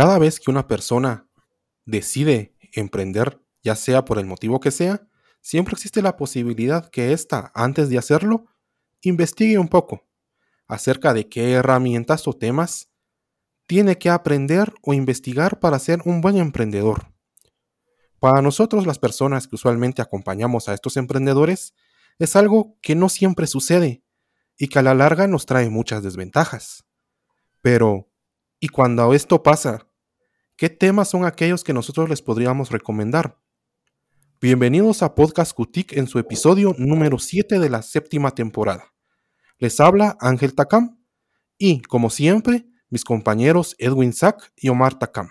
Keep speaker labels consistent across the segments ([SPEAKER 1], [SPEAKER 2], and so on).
[SPEAKER 1] cada vez que una persona decide emprender, ya sea por el motivo que sea, siempre existe la posibilidad que ésta, antes de hacerlo, investigue un poco acerca de qué herramientas o temas tiene que aprender o investigar para ser un buen emprendedor. Para nosotros las personas que usualmente acompañamos a estos emprendedores, es algo que no siempre sucede y que a la larga nos trae muchas desventajas. Pero, ¿y cuando esto pasa? ¿Qué temas son aquellos que nosotros les podríamos recomendar? Bienvenidos a Podcast Cutic en su episodio número 7 de la séptima temporada. Les habla Ángel Takam y, como siempre, mis compañeros Edwin Sack y Omar Takam.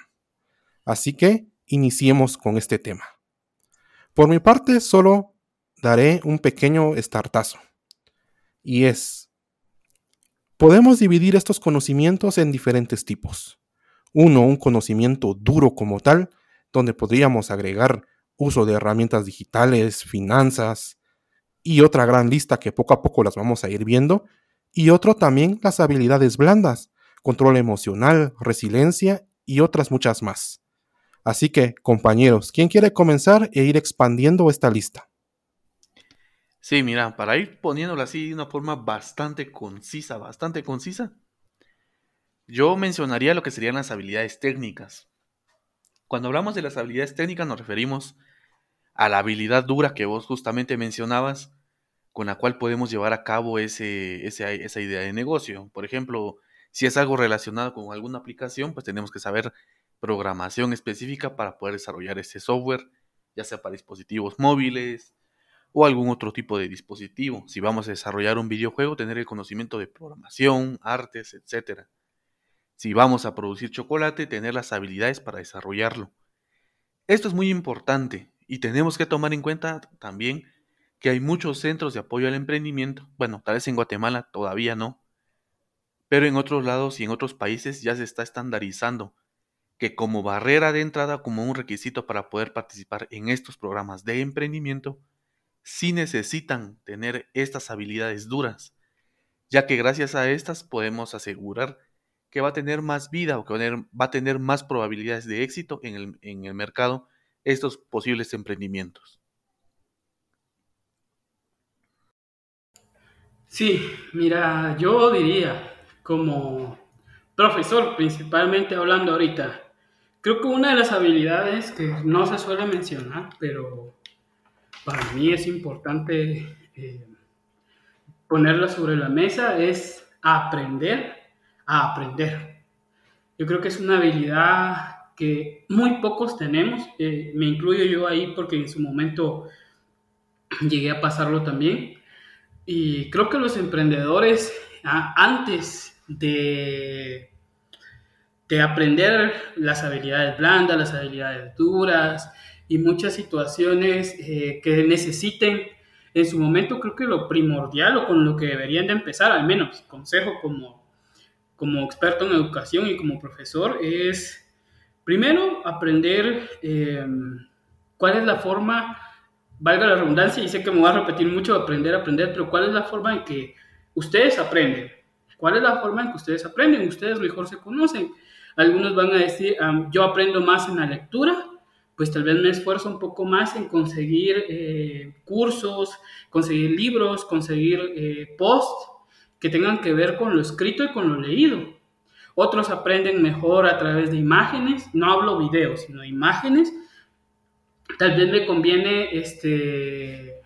[SPEAKER 1] Así que, iniciemos con este tema. Por mi parte, solo daré un pequeño estartazo. Y es, podemos dividir estos conocimientos en diferentes tipos. Uno, un conocimiento duro como tal, donde podríamos agregar uso de herramientas digitales, finanzas y otra gran lista que poco a poco las vamos a ir viendo. Y otro también las habilidades blandas, control emocional, resiliencia y otras muchas más. Así que, compañeros, ¿quién quiere comenzar e ir expandiendo esta lista?
[SPEAKER 2] Sí, mira, para ir poniéndolo así de una forma bastante concisa, bastante concisa, yo mencionaría lo que serían las habilidades técnicas. Cuando hablamos de las habilidades técnicas nos referimos a la habilidad dura que vos justamente mencionabas, con la cual podemos llevar a cabo ese, esa idea de negocio. Por ejemplo, si es algo relacionado con alguna aplicación, pues tenemos que saber programación específica para poder desarrollar ese software, ya sea para dispositivos móviles, o algún otro tipo de dispositivo. Si vamos a desarrollar un videojuego, tener el conocimiento de programación, artes, etc. Si vamos a producir chocolate, tener las habilidades para desarrollarlo. Esto es muy importante y tenemos que tomar en cuenta también que hay muchos centros de apoyo al emprendimiento. Bueno, tal vez en Guatemala todavía no, pero en otros lados y en otros países ya se está estandarizando que como barrera de entrada, como un requisito para poder participar en estos programas de emprendimiento, sí necesitan tener estas habilidades duras, ya que gracias a estas podemos asegurar que va a tener más vida o que va a tener más probabilidades de éxito en el, en el mercado estos posibles emprendimientos.
[SPEAKER 3] Sí, mira, yo diría, como profesor, principalmente hablando ahorita, creo que una de las habilidades que no se suele mencionar, pero para mí es importante eh, ponerla sobre la mesa es aprender a aprender. Yo creo que es una habilidad que muy pocos tenemos, eh, me incluyo yo ahí porque en su momento llegué a pasarlo también. Y creo que los emprendedores, antes de, de aprender las habilidades blandas, las habilidades duras, y muchas situaciones eh, que necesiten en su momento, creo que lo primordial o con lo que deberían de empezar, al menos consejo como, como experto en educación y como profesor, es primero aprender eh, cuál es la forma, valga la redundancia, y sé que me voy a repetir mucho, aprender, aprender, pero cuál es la forma en que ustedes aprenden. ¿Cuál es la forma en que ustedes aprenden? Ustedes mejor se conocen. Algunos van a decir, yo aprendo más en la lectura, pues tal vez me esfuerzo un poco más en conseguir eh, cursos, conseguir libros, conseguir eh, posts que tengan que ver con lo escrito y con lo leído. Otros aprenden mejor a través de imágenes, no hablo videos, sino imágenes. Tal vez me conviene este,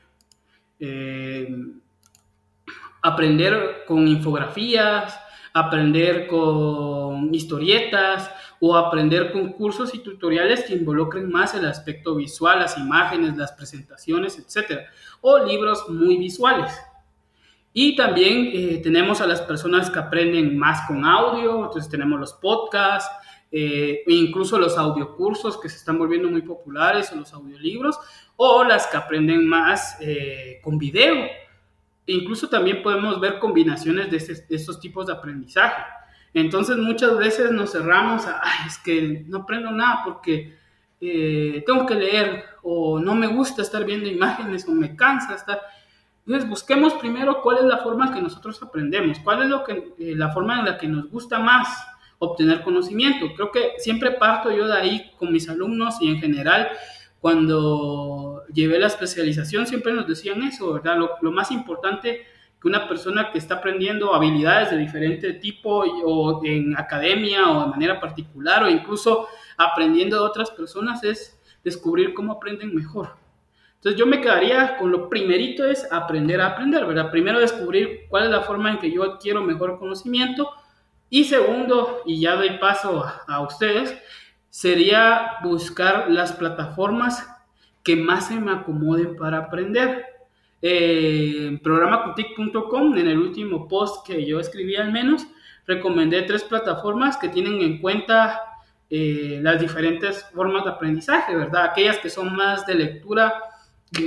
[SPEAKER 3] eh, aprender con infografías, aprender con historietas, o aprender con cursos y tutoriales que involucren más el aspecto visual, las imágenes, las presentaciones, etc. O libros muy visuales. Y también eh, tenemos a las personas que aprenden más con audio, entonces tenemos los podcasts, eh, e incluso los audiocursos que se están volviendo muy populares, o los audiolibros, o las que aprenden más eh, con video. Incluso también podemos ver combinaciones de, de estos tipos de aprendizaje. Entonces muchas veces nos cerramos a, es que no aprendo nada porque eh, tengo que leer o no me gusta estar viendo imágenes o me cansa estar. Entonces busquemos primero cuál es la forma que nosotros aprendemos, cuál es lo que, eh, la forma en la que nos gusta más obtener conocimiento. Creo que siempre parto yo de ahí con mis alumnos y en general cuando llevé la especialización siempre nos decían eso, ¿verdad? Lo, lo más importante que una persona que está aprendiendo habilidades de diferente tipo o en academia o de manera particular o incluso aprendiendo de otras personas es descubrir cómo aprenden mejor. Entonces yo me quedaría con lo primerito es aprender a aprender, ¿verdad? Primero descubrir cuál es la forma en que yo adquiero mejor conocimiento y segundo, y ya doy paso a, ustedes, sería buscar las plataformas que más se me acomoden para aprender. Eh, en programacutic.com, en el último post que yo escribí al menos, recomendé tres plataformas que tienen en cuenta eh, las diferentes formas de aprendizaje, ¿verdad? Aquellas que son más de lectura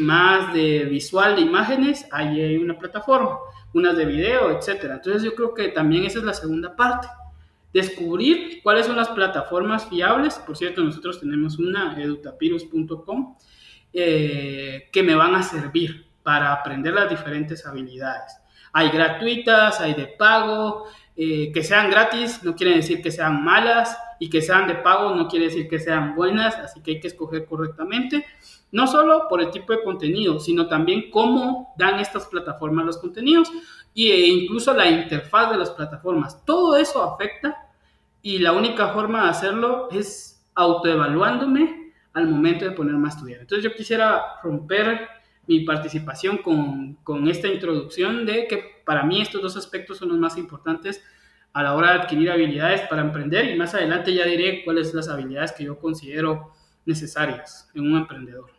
[SPEAKER 3] más de visual de imágenes, ahí hay una plataforma, unas de video, etcétera. Entonces yo creo que también esa es la segunda parte. Descubrir cuáles son las plataformas fiables. Por cierto, nosotros tenemos una, edutapirus.com, eh, que me van a servir para aprender las diferentes habilidades. Hay gratuitas, hay de pago, eh, que sean gratis no quiere decir que sean malas y que sean de pago no quiere decir que sean buenas, así que hay que escoger correctamente, no solo por el tipo de contenido, sino también cómo dan estas plataformas los contenidos e incluso la interfaz de las plataformas. Todo eso afecta y la única forma de hacerlo es autoevaluándome al momento de ponerme a estudiar. Entonces yo quisiera romper mi participación con, con, esta introducción de que para mí estos dos aspectos son los más importantes a la hora de adquirir habilidades para emprender y más adelante ya diré cuáles son las habilidades que yo considero necesarias en un emprendedor.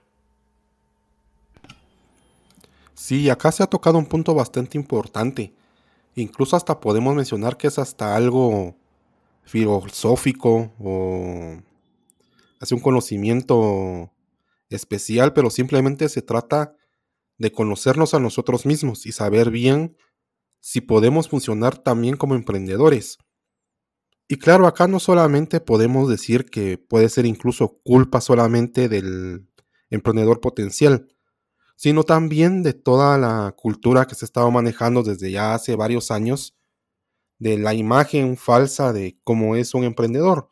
[SPEAKER 1] Sí, acá se ha tocado un punto bastante importante. Incluso hasta podemos mencionar que es hasta algo filosófico o hace un conocimiento especial, pero simplemente se trata de conocernos a nosotros mismos y saber bien si podemos funcionar también como emprendedores. Y claro, acá no solamente podemos decir que puede ser incluso culpa solamente del emprendedor potencial, sino también de toda la cultura que se estaba manejando desde ya hace varios años, de la imagen falsa de cómo es un emprendedor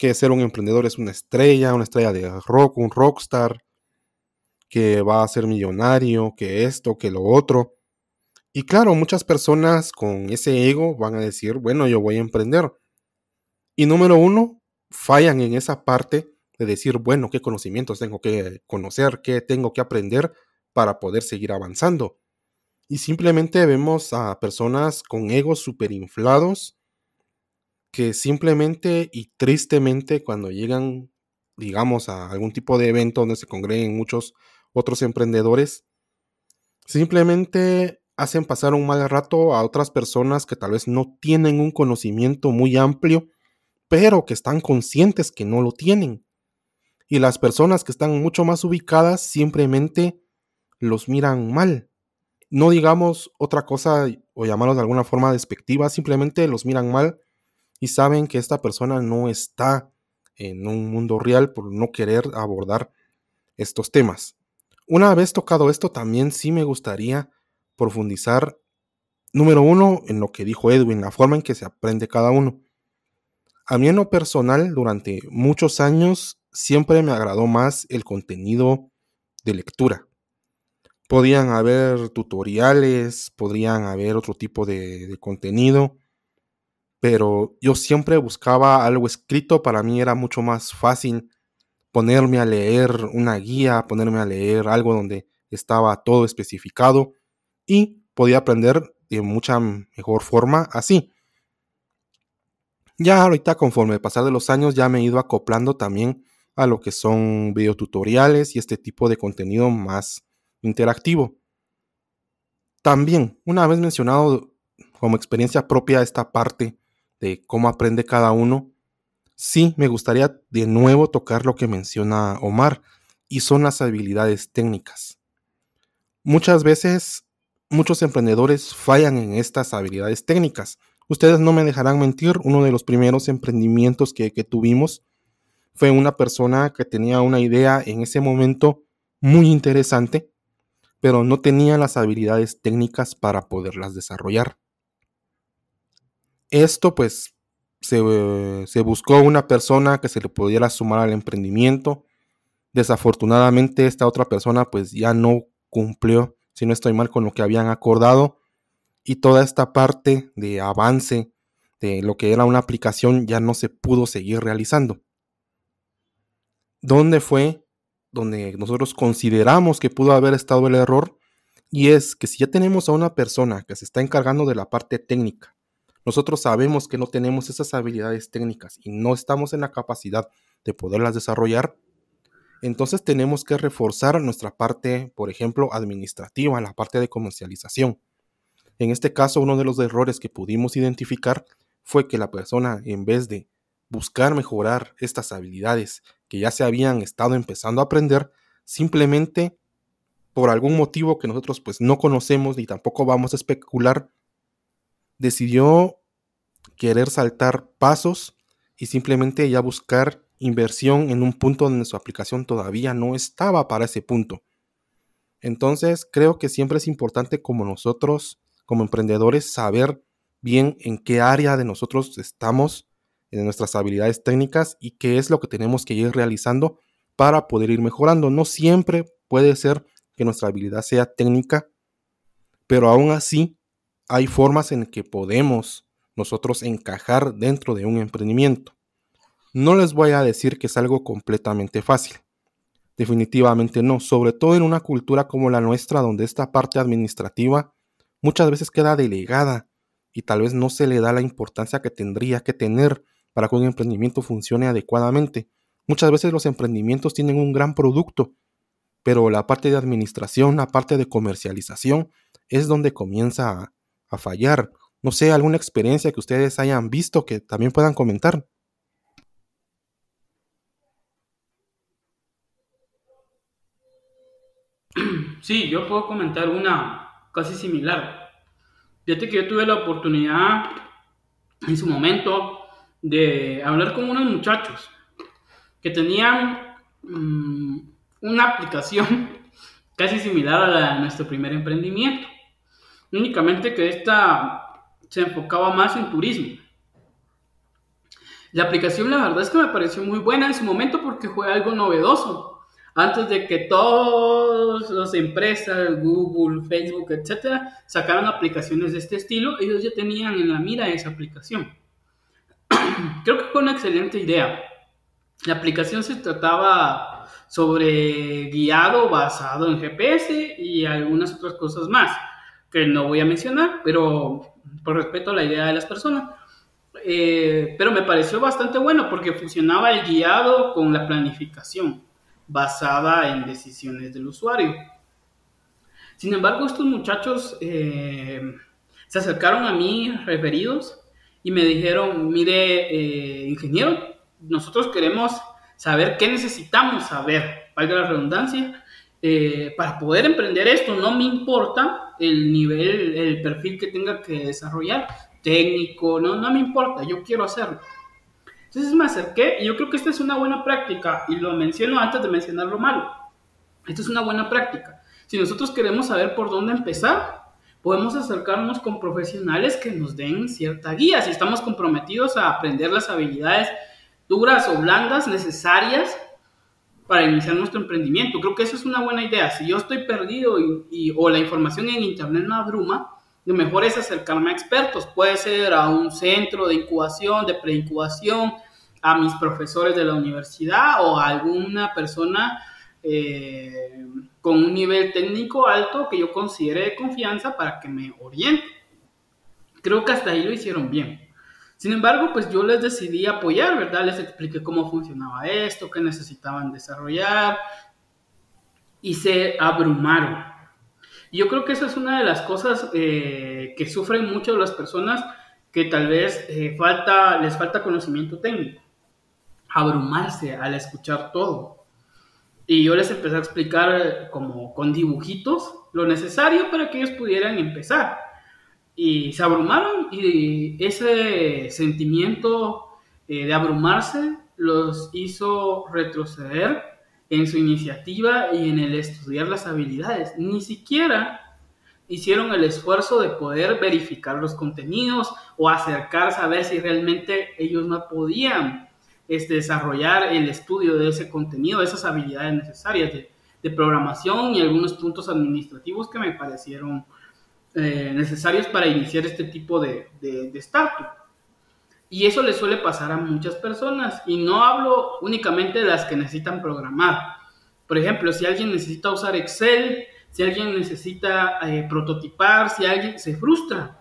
[SPEAKER 1] que ser un emprendedor es una estrella, una estrella de rock, un rockstar, que va a ser millonario, que esto, que lo otro. Y claro, muchas personas con ese ego van a decir, bueno, yo voy a emprender. Y número uno, fallan en esa parte de decir, bueno, qué conocimientos tengo que conocer, qué tengo que aprender para poder seguir avanzando. Y simplemente vemos a personas con egos super inflados que simplemente y tristemente cuando llegan, digamos, a algún tipo de evento donde se congreguen muchos otros emprendedores, simplemente hacen pasar un mal rato a otras personas que tal vez no tienen un conocimiento muy amplio, pero que están conscientes que no lo tienen. Y las personas que están mucho más ubicadas simplemente los miran mal. No digamos otra cosa o llamarlos de alguna forma despectiva, simplemente los miran mal y saben que esta persona no está en un mundo real por no querer abordar estos temas. Una vez tocado esto, también sí me gustaría profundizar, número uno, en lo que dijo Edwin, la forma en que se aprende cada uno. A mí en lo personal, durante muchos años, siempre me agradó más el contenido de lectura. Podían haber tutoriales, podrían haber otro tipo de, contenido, pero yo siempre buscaba algo escrito, para mí era mucho más fácil ponerme a leer una guía, ponerme a leer algo donde estaba todo especificado y podía aprender de mucha mejor forma así. Ya ahorita conforme pasar de los años ya me he ido acoplando también a lo que son videotutoriales y este tipo de contenido más interactivo. También, una vez mencionado como experiencia propia esta parte de cómo aprende cada uno, sí me gustaría de nuevo tocar lo que menciona Omar, y son las habilidades técnicas. Muchas veces muchos emprendedores fallan en estas habilidades técnicas. Ustedes no me dejarán mentir, uno de los primeros emprendimientos que, que tuvimos fue una persona que tenía una idea en ese momento muy interesante, pero no tenía las habilidades técnicas para poderlas desarrollar. Esto pues se, buscó una persona que se le pudiera sumar al emprendimiento. Desafortunadamente esta otra persona pues ya no cumplió, si no estoy mal, con lo que habían acordado y toda esta parte de avance de lo que era una aplicación ya no se pudo seguir realizando. ¿Dónde fue donde nosotros consideramos que pudo haber estado el error? Y es que si ya tenemos a una persona que se está encargando de la parte técnica, nosotros sabemos que no tenemos esas habilidades técnicas y no estamos en la capacidad de poderlas desarrollar, entonces tenemos que reforzar nuestra parte, por ejemplo, administrativa, la parte de comercialización. En este caso, uno de los errores que pudimos identificar fue que la persona, en vez de buscar mejorar estas habilidades que ya se habían estado empezando a aprender, simplemente por algún motivo que nosotros pues no conocemos ni tampoco vamos a especular, decidió querer saltar pasos y simplemente ya buscar inversión en un punto donde su aplicación todavía no estaba para ese punto. Entonces creo que siempre es importante como nosotros, como emprendedores, saber bien en qué área de nosotros estamos, en nuestras habilidades técnicas y qué es lo que tenemos que ir realizando para poder ir mejorando. No siempre puede ser que nuestra habilidad sea técnica, pero aún así hay formas en que podemos nosotros encajar dentro de un emprendimiento. No les voy a decir que es algo completamente fácil. Definitivamente no, sobre todo en una cultura como la nuestra donde esta parte administrativa muchas veces queda delegada y tal vez no se le da la importancia que tendría que tener para que un emprendimiento funcione adecuadamente. Muchas veces los emprendimientos tienen un gran producto, pero la parte de administración, la parte de comercialización es donde comienza a, fallar. No sé, alguna experiencia que ustedes hayan visto que también puedan comentar.
[SPEAKER 3] Sí, yo puedo comentar una casi similar. Fíjate que yo tuve la oportunidad en su momento de hablar con unos muchachos que tenían mm, una aplicación casi similar a la de nuestro primer emprendimiento. Únicamente que esta se enfocaba más en turismo. La aplicación la verdad es que me pareció muy buena en su momento porque fue algo novedoso antes de que todas las empresas, Google, Facebook, etcétera, sacaran aplicaciones de este estilo, ellos ya tenían en la mira esa aplicación. Creo que fue una excelente idea. La aplicación se trataba sobre guiado basado en GPS y algunas otras cosas más que no voy a mencionar, pero por respeto a la idea de las personas. Eh, pero me pareció bastante bueno porque funcionaba el guiado con la planificación basada en decisiones del usuario. Sin embargo, estos muchachos eh, se acercaron a mí referidos y me dijeron, mire, eh, ingeniero, nosotros queremos saber qué necesitamos saber, valga la redundancia, eh, para poder emprender esto. No me importa el nivel, el perfil que tenga que desarrollar, técnico, no, no me importa, yo quiero hacerlo. Entonces me acerqué y yo creo que esta es una buena práctica y lo menciono antes de mencionar lo malo. Esta es una buena práctica. Si nosotros queremos saber por dónde empezar, podemos acercarnos con profesionales que nos den cierta guía. Si estamos comprometidos a aprender las habilidades duras o blandas necesarias para iniciar nuestro emprendimiento. Creo que esa es una buena idea. Si yo estoy perdido y, o la información en internet no abruma, lo mejor es acercarme a expertos. Puede ser a un centro de incubación, de preincubación, a mis profesores de la universidad o a alguna persona eh, con un nivel técnico alto que yo considere de confianza para que me oriente. Creo que hasta ahí lo hicieron bien. Sin embargo, pues yo les decidí apoyar, ¿verdad? Les expliqué cómo funcionaba esto, qué necesitaban desarrollar y se abrumaron yo creo que esa es una de las cosas eh, que sufren mucho las personas que tal vez eh, falta, les falta conocimiento técnico. Abrumarse al escuchar todo. Y yo les empecé a explicar eh, como con dibujitos lo necesario para que ellos pudieran empezar. Y se abrumaron y ese sentimiento de abrumarse los hizo retroceder en su iniciativa y en el estudiar las habilidades. Ni siquiera hicieron el esfuerzo de poder verificar los contenidos o acercarse a ver si realmente ellos no podían este, desarrollar el estudio de ese contenido, esas habilidades necesarias de, programación y algunos puntos administrativos que me parecieron eh, necesarios para iniciar este tipo de, de, de. Y eso le suele pasar a muchas personas. Y no hablo únicamente de las que necesitan programar. Por ejemplo, si alguien necesita usar Excel, si alguien necesita eh, prototipar, si alguien se frustra,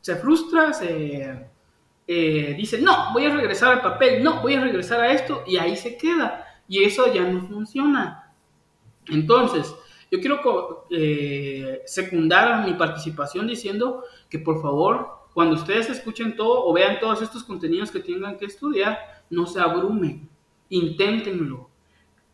[SPEAKER 3] se frustra, se eh, dice, no, voy a regresar al papel, no, voy a regresar a esto, y ahí se queda. Y eso ya no funciona. Entonces, yo quiero eh, secundar mi participación diciendo que por favor, cuando ustedes escuchen todo o vean todos estos contenidos que tengan que estudiar, no se abrumen, inténtenlo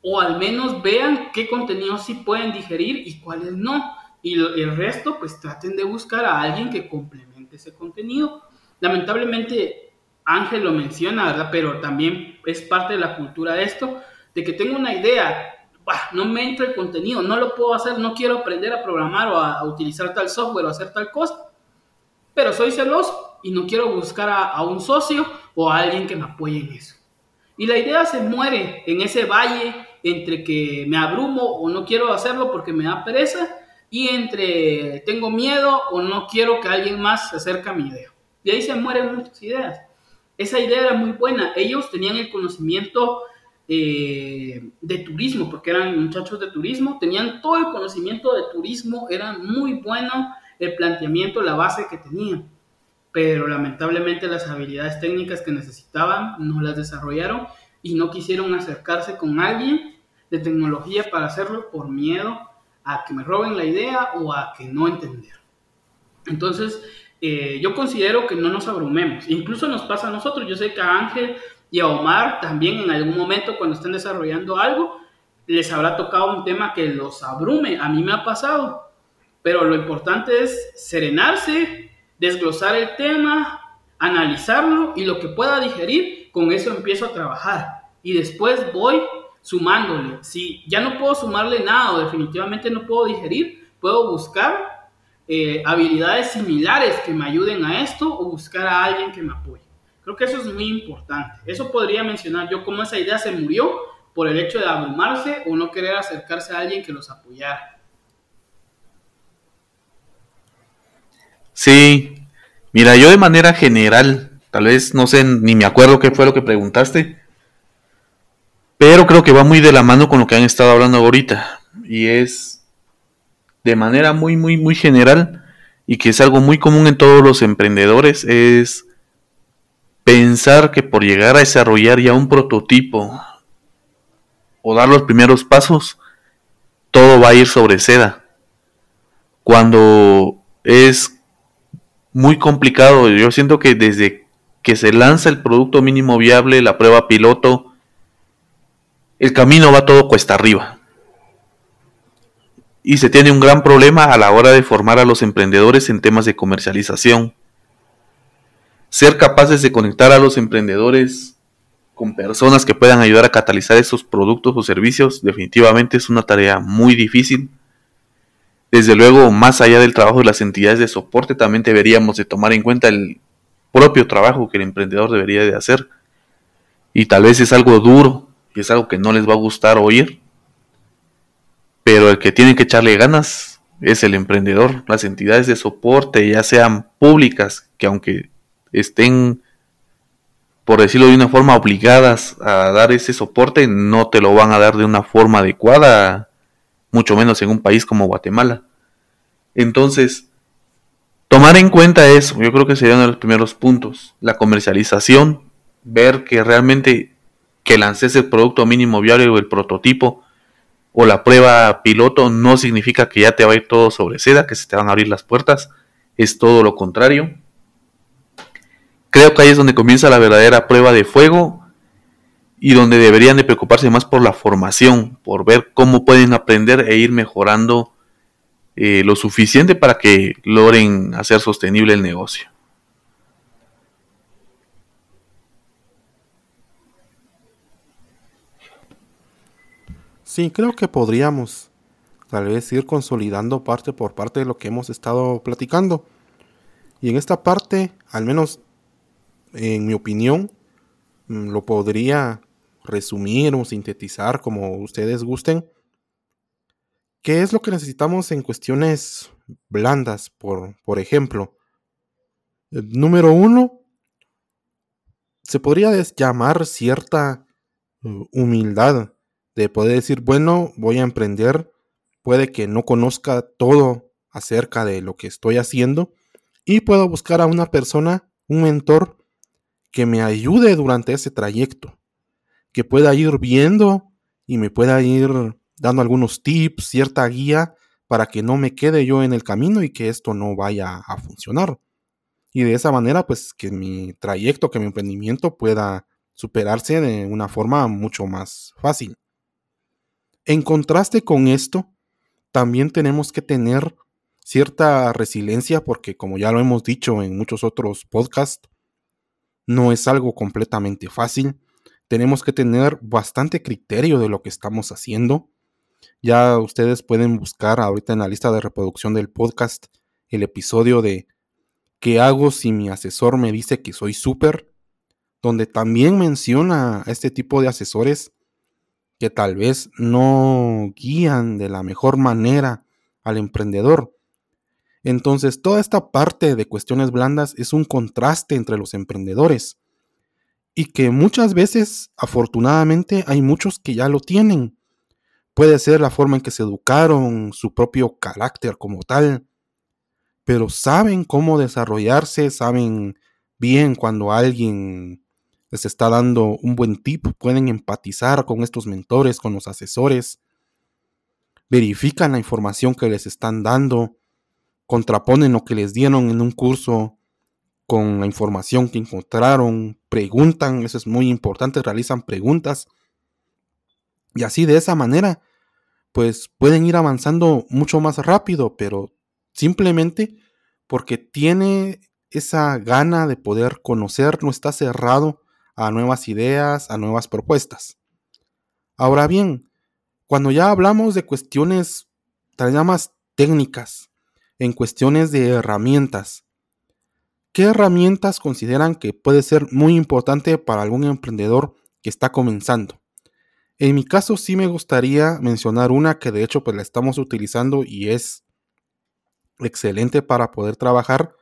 [SPEAKER 3] o al menos vean qué contenidos sí pueden digerir y cuáles no. Y el resto, pues traten de buscar a alguien que complemente ese contenido. Lamentablemente, Ángel lo menciona, ¿verdad? Pero también es parte de la cultura de esto, de que tengo una idea, no me entra el contenido, no lo puedo hacer, no quiero aprender a programar o a, utilizar tal software o hacer tal cosa, pero soy celoso y no quiero buscar a, a un socio o a alguien que me apoye en eso. Y la idea se muere en ese valle entre que me abrumo o no quiero hacerlo porque me da pereza y entre tengo miedo o no quiero que alguien más se acerque a mi idea. Y ahí se mueren muchas ideas. Esa idea era muy buena. Ellos tenían el conocimiento eh, de turismo, porque eran muchachos de turismo, tenían todo el conocimiento de turismo, era muy bueno el planteamiento, la base que tenían. Pero lamentablemente las habilidades técnicas que necesitaban no las desarrollaron y no quisieron acercarse con alguien de tecnología para hacerlo por miedo a que me roben la idea o a que no entender. Entonces, eh, yo considero que no nos abrumemos. Incluso nos pasa a nosotros. Yo sé que a Ángel y a Omar también en algún momento cuando estén desarrollando algo, les habrá tocado un tema que los abrume. A mí me ha pasado. Pero lo importante es serenarse, desglosar el tema, analizarlo y lo que pueda digerir, con eso empiezo a trabajar. Y después voy sumándole. Si ya no puedo sumarle nada o definitivamente no puedo digerir, puedo buscar eh, habilidades similares que me ayuden a esto o buscar a alguien que me apoye. Creo que eso es muy importante. Eso podría mencionar yo cómo esa idea se murió por el hecho de abrumarse o no querer acercarse a alguien que los apoyara.
[SPEAKER 2] Sí, mira, yo de manera general, tal vez no sé, ni me acuerdo qué fue lo que preguntaste, pero creo que va muy de la mano con lo que han estado hablando ahorita. Y es de manera muy, muy, muy general y que es algo muy común en todos los emprendedores, es pensar que por llegar a desarrollar ya un prototipo o dar los primeros pasos, todo va a ir sobre seda. Cuando es muy complicado, yo siento que desde que se lanza el producto mínimo viable, la prueba piloto, el camino va todo cuesta arriba. Y se tiene un gran problema a la hora de formar a los emprendedores en temas de comercialización. Ser capaces de conectar a los emprendedores con personas que puedan ayudar a catalizar esos productos o servicios definitivamente es una tarea muy difícil. Desde luego, más allá del trabajo de las entidades de soporte, también deberíamos de tomar en cuenta el propio trabajo que el emprendedor debería de hacer. Y tal vez es algo duro, y es algo que no les va a gustar oír, pero el que tiene que echarle ganas es el emprendedor, las entidades de soporte, ya sean públicas, que aunque estén, por decirlo de una forma, obligadas a dar ese soporte, no te lo van a dar de una forma adecuada, mucho menos en un país como Guatemala. Entonces, tomar en cuenta eso, yo creo que sería uno de los primeros puntos, la comercialización, ver que realmente que lances el producto mínimo viable o el prototipo o la prueba piloto no significa que ya te va a ir todo sobre seda, que se te van a abrir las puertas. Es todo lo contrario. Creo que ahí es donde comienza la verdadera prueba de fuego y donde deberían de preocuparse más por la formación, por ver cómo pueden aprender e ir mejorando eh, lo suficiente para que logren hacer sostenible el negocio.
[SPEAKER 1] Sí, creo que podríamos tal vez ir consolidando parte por parte de lo que hemos estado platicando. Y en esta parte, al menos en mi opinión, mm, lo podría resumir o sintetizar como ustedes gusten. ¿Qué es lo que necesitamos en cuestiones blandas, por, por ejemplo? Número uno, se podría llamar cierta uh, humildad de poder decir, bueno, voy a emprender, puede que no conozca todo acerca de lo que estoy haciendo y puedo buscar a una persona, un mentor, que me ayude durante ese trayecto, que pueda ir viendo y me pueda ir dando algunos tips, cierta guía para que no me quede yo en el camino y que esto no vaya a funcionar. Y de esa manera, pues que mi trayecto, que mi emprendimiento pueda superarse de una forma mucho más fácil. En contraste con esto, también tenemos que tener cierta resiliencia porque como ya lo hemos dicho en muchos otros podcasts, no es algo completamente fácil. Tenemos que tener bastante criterio de lo que estamos haciendo. Ya ustedes pueden buscar ahorita en la lista de reproducción del podcast el episodio de ¿Qué hago si mi asesor me dice que soy súper? Donde también menciona a este tipo de asesores que tal vez no guían de la mejor manera al emprendedor. Entonces, toda esta parte de cuestiones blandas es un contraste entre los emprendedores y que muchas veces, afortunadamente, hay muchos que ya lo tienen. Puede ser la forma en que se educaron, su propio carácter como tal, pero saben cómo desarrollarse, saben bien cuando alguien les está dando un buen tip, pueden empatizar con estos mentores, con los asesores, verifican la información que les están dando, contraponen lo que les dieron en un curso con la información que encontraron, preguntan, eso es muy importante, realizan preguntas. Y así de esa manera, pues pueden ir avanzando mucho más rápido, pero simplemente porque tiene esa gana de poder conocer, no está cerrado a nuevas ideas, a nuevas propuestas. Ahora bien, cuando ya hablamos de cuestiones más técnicas, en cuestiones de herramientas, ¿qué herramientas consideran que puede ser muy importante para algún emprendedor que está comenzando? En mi caso sí me gustaría mencionar una que de hecho pues la estamos utilizando y es excelente para poder trabajar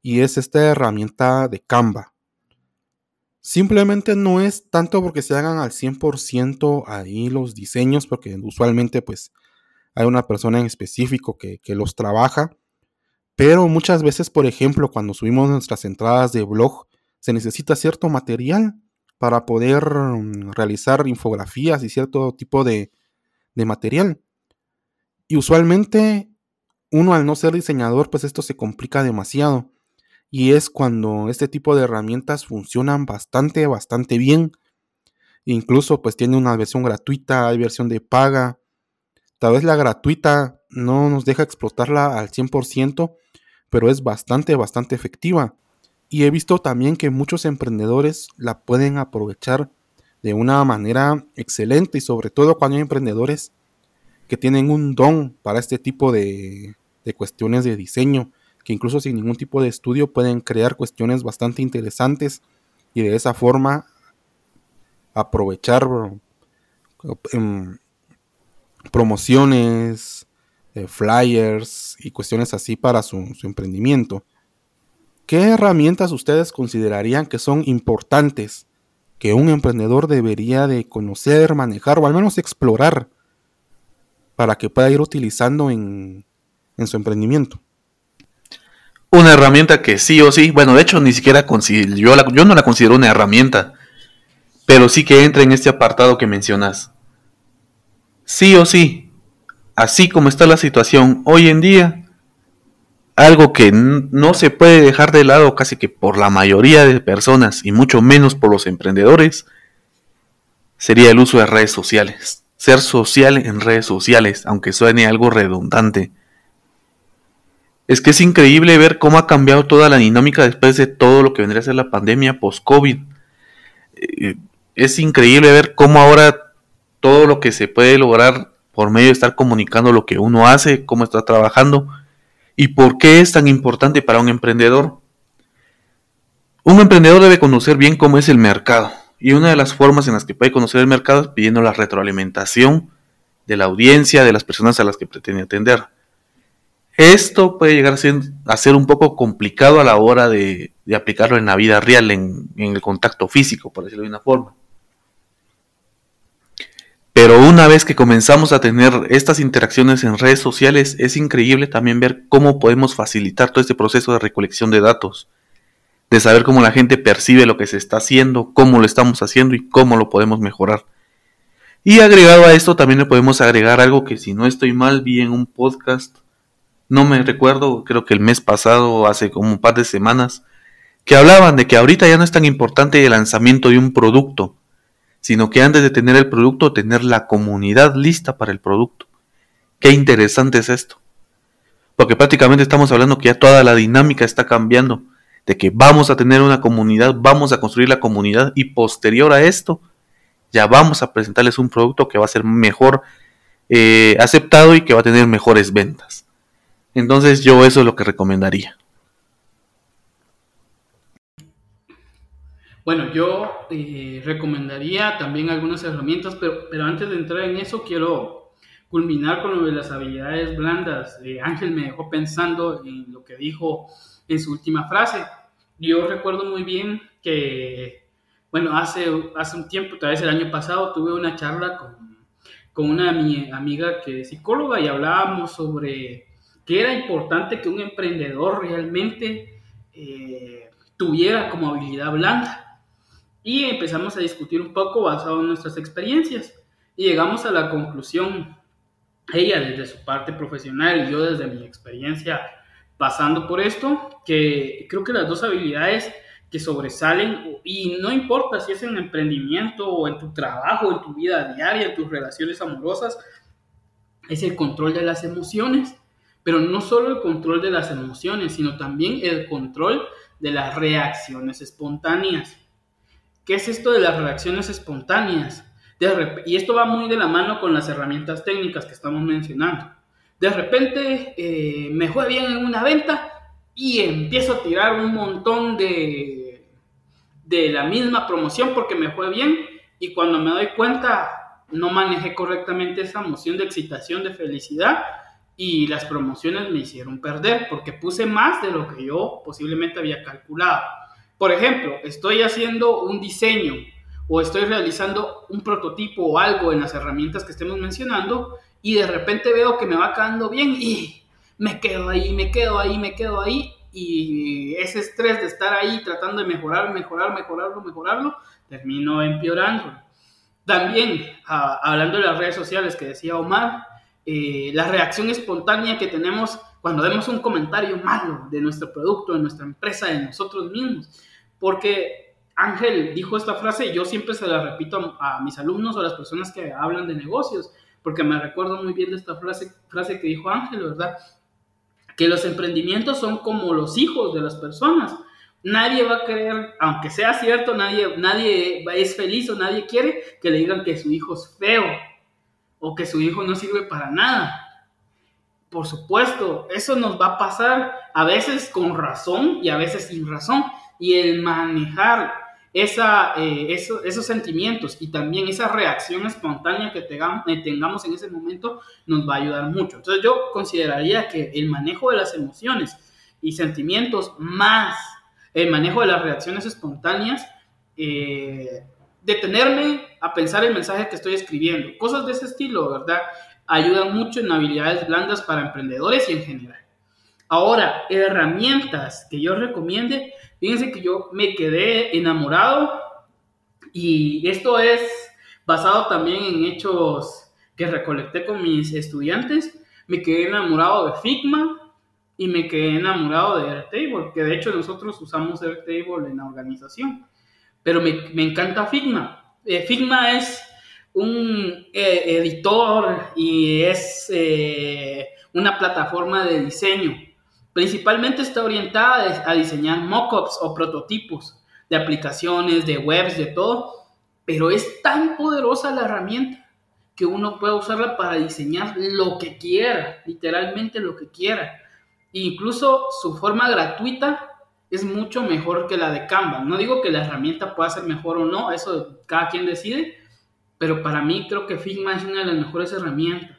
[SPEAKER 1] y es esta herramienta de Canva. Simplemente no es tanto porque se hagan al 100% ahí los diseños, porque usualmente pues hay una persona en específico que, que los trabaja, pero muchas veces, por ejemplo, cuando subimos nuestras entradas de blog, se necesita cierto material para poder mm, realizar infografías y cierto tipo de, de material. Y usualmente uno al no ser diseñador, pues esto se complica demasiado. Y es cuando este tipo de herramientas funcionan bastante, bastante bien. Incluso pues tiene una versión gratuita, hay versión de paga. Tal vez la gratuita no nos deja explotarla al 100%, pero es bastante, bastante efectiva. Y he visto también que muchos emprendedores la pueden aprovechar de una manera excelente y sobre todo cuando hay emprendedores que tienen un don para este tipo de, de cuestiones de diseño, que incluso sin ningún tipo de estudio pueden crear cuestiones bastante interesantes y de esa forma aprovechar em, promociones, eh, flyers y cuestiones así para su, emprendimiento. ¿Qué herramientas ustedes considerarían que son importantes que un emprendedor debería de conocer, manejar o al menos explorar para que pueda ir utilizando en su emprendimiento?
[SPEAKER 2] Una herramienta que sí o sí, bueno, de hecho ni siquiera yo, yo no la considero una herramienta, pero sí que entra en este apartado que mencionas. Sí o sí, así como está la situación hoy en día, algo que no se puede dejar de lado casi que por la mayoría de personas y mucho menos por los emprendedores, sería el uso de redes sociales. Ser social en redes sociales, aunque suene algo redundante es que es increíble ver cómo ha cambiado toda la dinámica después de todo lo que vendría a ser la pandemia post-COVID. Eh, es increíble ver cómo ahora todo lo que se puede lograr por medio de estar comunicando lo que uno hace, cómo está trabajando y por qué es tan importante para un emprendedor. Un emprendedor debe conocer bien cómo es el mercado y una de las formas en las que puede conocer el mercado es pidiendo la retroalimentación de la audiencia, de las personas a las que pretende atender. Esto puede llegar a ser, un poco complicado a la hora de, aplicarlo en la vida real, en, el contacto físico, por decirlo de una forma. Pero una vez que comenzamos a tener estas interacciones en redes sociales, es increíble también ver cómo podemos facilitar todo este proceso de recolección de datos, de saber cómo la gente percibe lo que se está haciendo, cómo lo estamos haciendo y cómo lo podemos mejorar. Y agregado a esto también le podemos agregar algo que si no estoy mal vi en un podcast, no me recuerdo, creo que el mes pasado, hace como un par de semanas, que hablaban de que ahorita ya no es tan importante el lanzamiento de un producto, sino que antes de tener el producto, tener la comunidad lista para el producto. Qué interesante es esto. Porque prácticamente estamos hablando que ya toda la dinámica está cambiando, de que vamos a tener una comunidad, vamos a construir la comunidad y posterior a esto, ya vamos a presentarles un producto que va a ser mejor eh, aceptado y que va a tener mejores ventas. Entonces yo eso es lo que recomendaría.
[SPEAKER 3] Bueno, yo eh, recomendaría también algunas herramientas, pero, pero antes de entrar en eso quiero culminar con lo de las habilidades blandas. Eh, Ángel me dejó pensando en lo que dijo en su última frase. Yo recuerdo muy bien que, bueno, hace, hace un tiempo, tal vez el año pasado, tuve una charla con, con una mi amiga que es psicóloga y hablábamos sobre que era importante que un emprendedor realmente eh, tuviera como habilidad blanda. Y empezamos a discutir un poco basado en nuestras experiencias. Y llegamos a la conclusión, ella desde su parte profesional y yo desde mi experiencia pasando por esto, que creo que las dos habilidades que sobresalen y no importa si es en emprendimiento o en tu trabajo, en tu vida diaria, en tus relaciones amorosas, es el control de las emociones, pero no solo el control de las emociones, sino también el control de las reacciones espontáneas. ¿Qué es esto de las reacciones espontáneas? y esto va muy de la mano con las herramientas técnicas que estamos mencionando. De repente eh, me fue bien en una venta y empiezo a tirar un montón de, de la misma promoción porque me fue bien y cuando me doy cuenta no manejé correctamente esa emoción de excitación, de felicidad y las promociones me hicieron perder porque puse más de lo que yo posiblemente había calculado. Por ejemplo, estoy haciendo un diseño o estoy realizando un prototipo o algo en las herramientas que estemos mencionando y de repente veo que me va quedando bien y me quedo ahí, me quedo ahí, me quedo ahí y ese estrés de estar ahí tratando de mejorar, mejorar, mejorarlo, mejorarlo, termino empeorando. También, ah, hablando de las redes sociales que decía Omar, eh, la reacción espontánea que tenemos cuando vemos un comentario malo de nuestro producto, de nuestra empresa, de nosotros mismos. Porque Ángel dijo esta frase y yo siempre se la repito a, mis alumnos o a las personas que hablan de negocios, porque me recuerdo muy bien de esta frase, frase que dijo Ángel, ¿verdad? Que los emprendimientos son como los hijos de las personas. Nadie va a creer, aunque sea cierto, nadie, nadie es feliz o nadie quiere que le digan que su hijo es feo o que su hijo no sirve para nada por supuesto, eso nos va a pasar a veces con razón y a veces sin razón. Y el manejar esa, eh, esos sentimientos y también esa reacción espontánea que eh, tengamos en ese momento nos va a ayudar mucho. Entonces yo consideraría que el manejo de las emociones y sentimientos más el manejo de las reacciones espontáneas, eh, detenerme a pensar el mensaje que estoy escribiendo, cosas de ese estilo, ¿verdad? ayudan mucho en habilidades blandas para emprendedores y en general. Ahora, herramientas que yo recomiende, fíjense que yo me quedé enamorado y esto es basado también en hechos que recolecté con mis estudiantes. Me quedé enamorado de Figma y me quedé enamorado de Airtable, que de hecho nosotros usamos Airtable en la organización, pero me, me encanta Figma. Eh, Figma es un eh, editor y es eh, una plataforma de diseño. Principalmente está orientada a diseñar mockups o prototipos de aplicaciones, de webs, de todo, pero es tan poderosa la herramienta que uno pueda usarla para diseñar lo que quiera, literalmente lo que quiera. Incluso su forma gratuita es mucho mejor que la de Canva. No digo que la herramienta pueda ser mejor o no, eso cada quien decide, pero para mí creo que Figma es una de las mejores herramientas.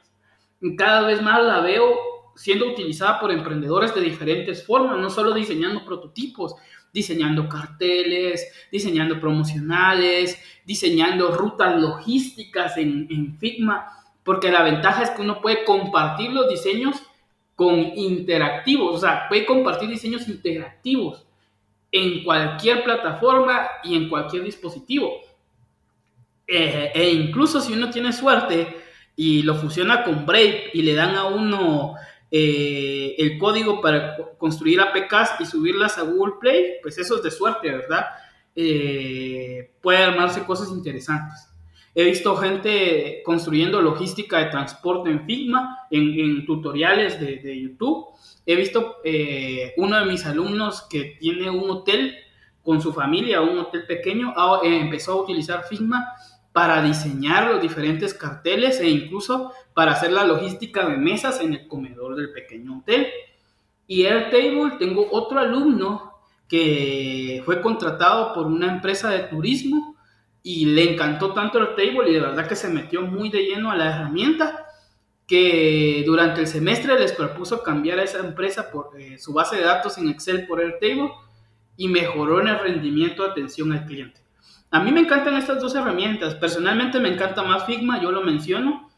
[SPEAKER 3] Cada vez más la veo siendo utilizada por emprendedores de diferentes formas, no solo diseñando prototipos, diseñando carteles, diseñando promocionales, diseñando rutas logísticas en Figma, porque la ventaja es que uno puede compartir los diseños con interactivos, o sea, puede compartir diseños interactivos en cualquier plataforma y en cualquier dispositivo. Eh, e incluso si uno tiene suerte y lo fusiona con Brave y le dan a uno eh, el código para construir APKs y subirlas a Google Play, pues eso es de suerte, ¿verdad? Eh, puede armarse cosas interesantes. He visto gente construyendo logística de transporte en Figma, en, tutoriales de, YouTube. He visto eh, uno de mis alumnos que tiene un hotel con su familia, un hotel pequeño, empezó a utilizar Figma para diseñar los diferentes carteles e incluso para hacer la logística de mesas en el comedor del pequeño hotel. Y Airtable, tengo otro alumno que fue contratado por una empresa de turismo y le encantó tanto Airtable y de verdad que se metió muy de lleno a la herramienta que durante el semestre les propuso cambiar a esa empresa por eh, su base de datos en Excel por Airtable y mejoró en el rendimiento de atención al cliente. A mí me encantan estas dos herramientas. Personalmente me encanta más Figma, yo lo menciono.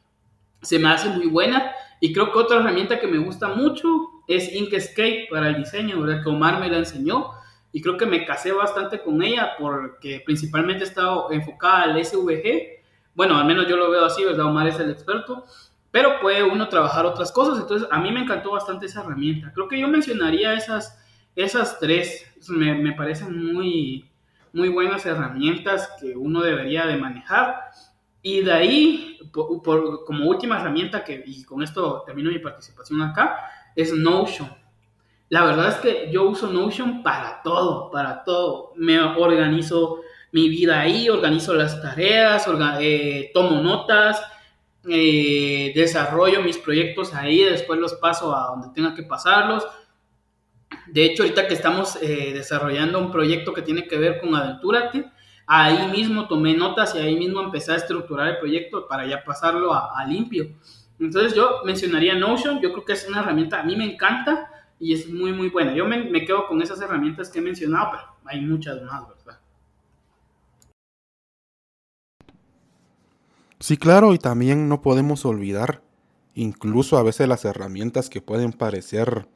[SPEAKER 3] Se me hace muy buena. Y creo que otra herramienta que me gusta mucho es Inkscape para el diseño, ¿verdad? que Omar me la enseñó. Y creo que me casé bastante con ella porque principalmente he estado enfocada al SVG. Bueno, al menos yo lo veo así, ¿verdad? Omar es el experto. Pero puede uno trabajar otras cosas. Entonces, a mí me encantó bastante esa herramienta. Creo que yo mencionaría esas, esas tres. Me, me parecen muy, muy buenas herramientas que uno debería de manejar. Y de ahí, como última herramienta, que, y con esto termino mi participación acá, es Notion. La verdad es que yo uso Notion para todo, para todo. Me organizo mi vida ahí, organizo las tareas, eh, tomo notas, eh, desarrollo mis proyectos ahí, después los paso a donde tenga que pasarlos. De hecho, ahorita que estamos eh, desarrollando un proyecto que tiene que ver con Aventurate, ahí mismo tomé notas y ahí mismo empecé a estructurar el proyecto para ya pasarlo a, limpio. Entonces yo mencionaría Notion, yo creo que es una herramienta, a mí me encanta y es muy, muy buena. Yo me, me quedo con esas herramientas que he mencionado, pero hay muchas más, ¿verdad?
[SPEAKER 1] Sí, claro, y también no podemos olvidar, incluso a veces las herramientas que pueden parecer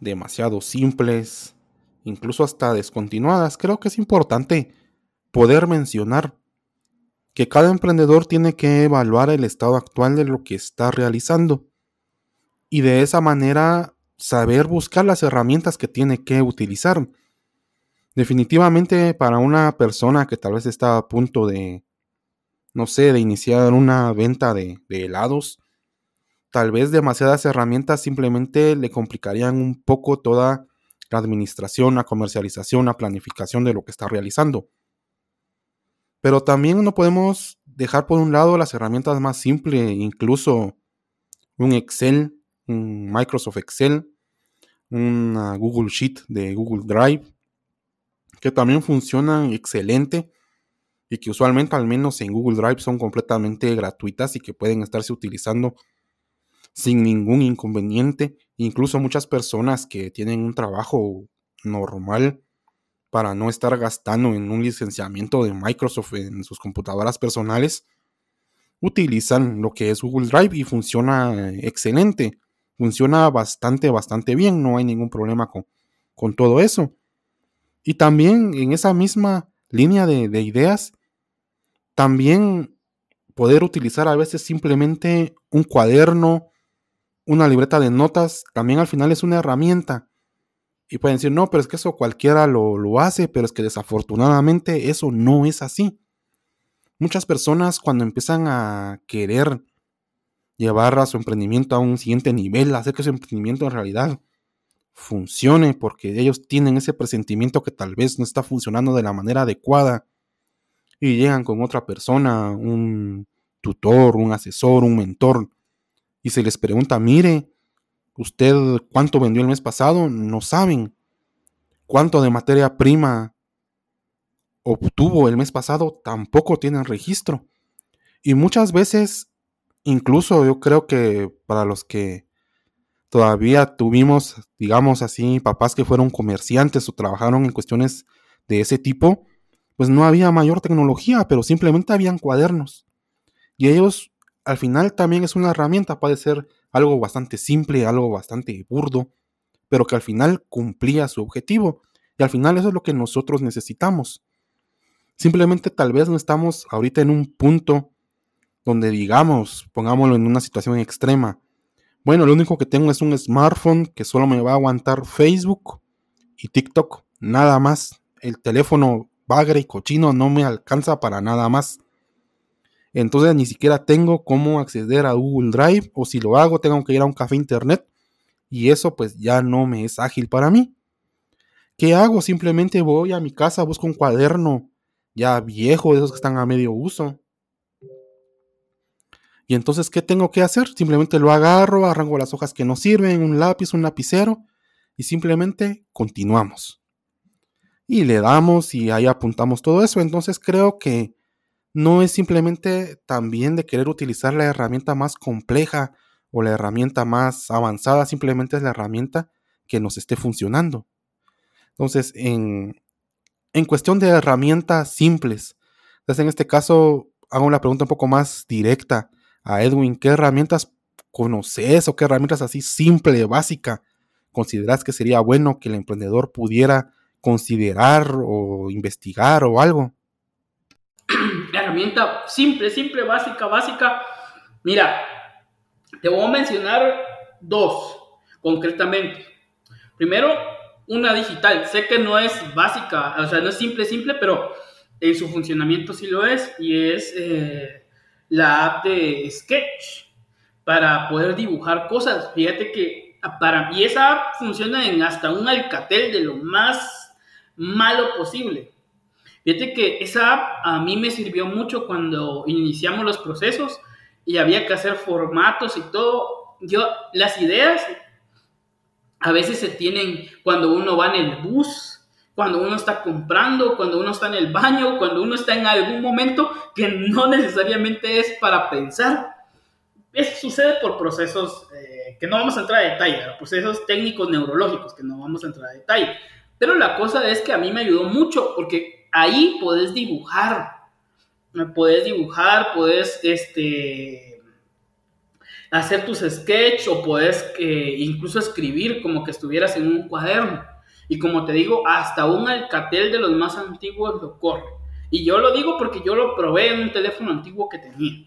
[SPEAKER 1] demasiado simples, incluso hasta descontinuadas, creo que es importante poder mencionar que cada emprendedor tiene que evaluar el estado actual de lo que está realizando y de esa manera saber buscar las herramientas que tiene que utilizar. Definitivamente para una persona que tal vez está a punto de, no sé, de iniciar una venta de, de helados, tal vez demasiadas herramientas simplemente le complicarían un poco toda la administración, la comercialización, la planificación de lo que está realizando. Pero también no podemos dejar por un lado las herramientas más simples, incluso un Excel, un Microsoft Excel, una Google Sheet de Google Drive, que también funcionan excelente y que usualmente al menos en Google Drive son completamente gratuitas y que pueden estarse utilizando sin ningún inconveniente. Incluso muchas personas que tienen un trabajo normal para no estar gastando en un licenciamiento de Microsoft en sus computadoras personales, utilizan lo que es Google Drive y funciona excelente. Funciona bastante, bastante bien. No hay ningún problema con, con todo eso. Y también en esa misma línea de, de ideas, también poder utilizar a veces simplemente un cuaderno una libreta de notas también al final es una herramienta. Y pueden decir, no, pero es que eso cualquiera lo, lo hace, pero es que desafortunadamente eso no es así. Muchas personas cuando empiezan a querer llevar a su emprendimiento a un siguiente nivel, hacer que su emprendimiento en realidad funcione, porque ellos tienen ese presentimiento que tal vez no está funcionando de la manera adecuada y llegan con otra persona, un tutor, un asesor, un mentor, y se les pregunta, mire, usted cuánto vendió el mes pasado, no saben. Cuánto de materia prima obtuvo el mes pasado, tampoco tienen registro. Y muchas veces, incluso yo creo que para los que todavía tuvimos, digamos así, papás que fueron comerciantes o trabajaron en cuestiones de ese tipo, pues no había mayor tecnología, pero simplemente habían cuadernos. Y ellos, al final, también es una herramienta, puede ser algo bastante simple, algo bastante burdo, pero que al final cumplía su objetivo. Y al final eso es lo que nosotros necesitamos. Simplemente tal vez no estamos ahorita en un punto donde digamos, pongámoslo en una situación extrema. Bueno, lo único que tengo es un smartphone que solo me va a aguantar Facebook y TikTok, nada más. El teléfono bagre y cochino no me alcanza para nada más. Entonces ni siquiera tengo cómo acceder a Google Drive o si lo hago tengo que ir a un café internet y eso pues ya no me es ágil para mí. ¿Qué hago? Simplemente voy a mi casa, busco un cuaderno ya viejo, de esos que están a medio uso. Y entonces, ¿qué tengo que hacer? Simplemente lo agarro, arranco las hojas que no sirven, un lápiz, un lapicero, y simplemente continuamos. Y le damos y ahí apuntamos todo eso. Entonces creo que no es simplemente también de querer utilizar la herramienta más compleja o la herramienta más avanzada, simplemente es la herramienta que nos esté funcionando. Entonces, en, en cuestión de herramientas simples, entonces en este caso hago una pregunta un poco más directa a Edwin, ¿qué herramientas conoces o qué herramientas así simple, básica, consideras que sería bueno que el emprendedor pudiera considerar o investigar o algo?
[SPEAKER 3] Herramienta simple, simple, básica, básica. Mira, te voy a mencionar dos concretamente. Primero, una digital. Sé que no es básica, o sea, no es simple, simple, pero en su funcionamiento sí lo es. Y es eh, la app de Sketch para poder dibujar cosas. Fíjate que para mí esa app funciona en hasta un alcatel de lo más malo posible. Fíjate que esa app a mí me sirvió mucho cuando iniciamos los procesos y había que hacer formatos y todo. Yo, las ideas a veces se tienen cuando uno va en el bus, cuando uno está comprando, cuando uno está en el baño, cuando uno está en algún momento que no necesariamente es para pensar. Eso sucede por procesos eh, que no vamos a entrar a detalle, procesos técnicos neurológicos que no vamos a entrar a detalle. Pero la cosa es que a mí me ayudó mucho porque ahí puedes dibujar, puedes dibujar, puedes este, hacer tus sketches o puedes eh, incluso escribir como que estuvieras en un cuaderno. Y como te digo, hasta un alcatel de los más antiguos lo corre. Y yo lo digo porque yo lo probé en un teléfono antiguo que tenía.